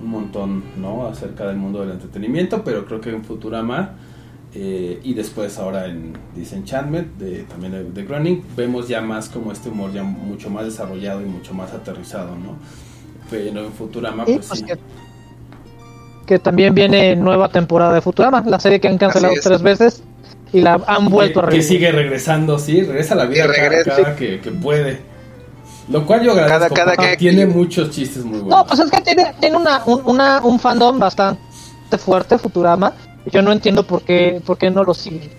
un montón, ¿no? Acerca del mundo del entretenimiento, pero creo que en Futurama eh, y después ahora en Disenchantment, de, también de, de Groening, vemos ya más como este humor ya mucho más desarrollado y mucho más aterrizado, ¿no? Pero en Futurama, pues pues, sí. que, que también viene nueva temporada de Futurama, la serie que han cancelado tres veces y la han vuelto a que, que sigue regresando, sí, regresa a la vida cada, regrese. cada que, que puede. Lo cual yo agradezco, Cada- cada que- tiene muchos chistes muy buenos. No, pues es que tiene, tiene una, un, una- un fandom bastante fuerte, Futurama. Yo no entiendo por qué, por qué no lo siguen.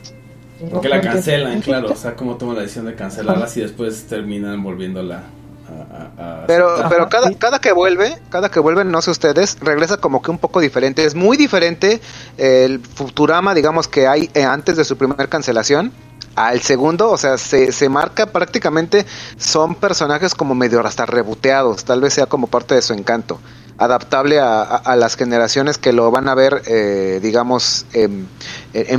Porque la no cancelan, claro. O sea, cómo toman la decisión de cancelarla y después terminan volviéndola a. a- a Pero, pero cada, sí. cada que vuelve, cada que vuelve, no sé ustedes, regresa como que un poco diferente. Es muy diferente el Futurama, digamos, que hay eh, antes de su primera cancelación al segundo. O sea, se, se marca prácticamente, son personajes como medio hasta reboteados. Tal vez sea como parte de su encanto. Adaptable a, las generaciones que lo van a ver, eh, digamos, en,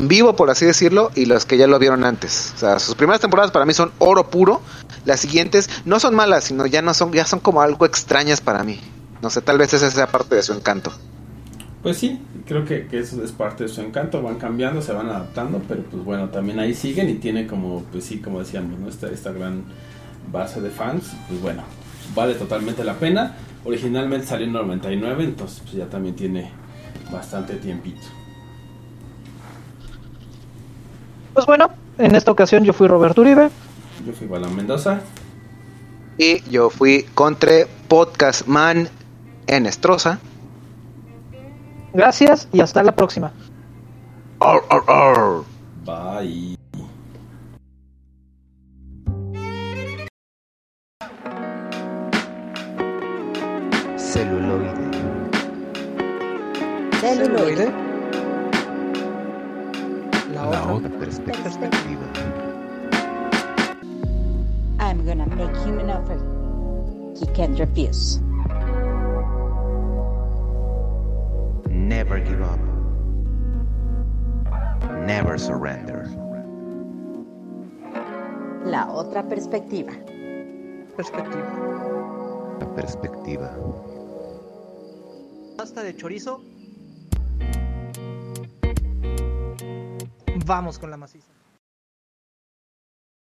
vivo, por así decirlo, y los que ya lo vieron antes. O sea, sus primeras temporadas para mí son oro puro. Las siguientes no son malas, sino ya no son, ya son como algo extrañas para mí. No sé, tal vez esa sea parte de su encanto. Pues sí, creo que, que eso es parte de su encanto, van cambiando, se van adaptando, pero pues bueno, también ahí siguen y tiene como, pues sí, como decíamos, ¿no? esta, esta gran base de fans, pues bueno, vale totalmente la pena. Originalmente salió en 99, entonces pues ya también tiene bastante tiempito. Pues bueno, en esta ocasión yo fui Roberto Uribe. Yo fui Balán Mendoza, Y yo fui contra Podcast Man en Estroza. Gracias y hasta la próxima. Bye. Celuloide. Celuloide. La otra perspectiva. I'm gonna make him an offer he can't refuse. Never give up. Never surrender. La otra perspectiva. Perspectiva. La perspectiva. Pasta de chorizo. Vamos con la maciza.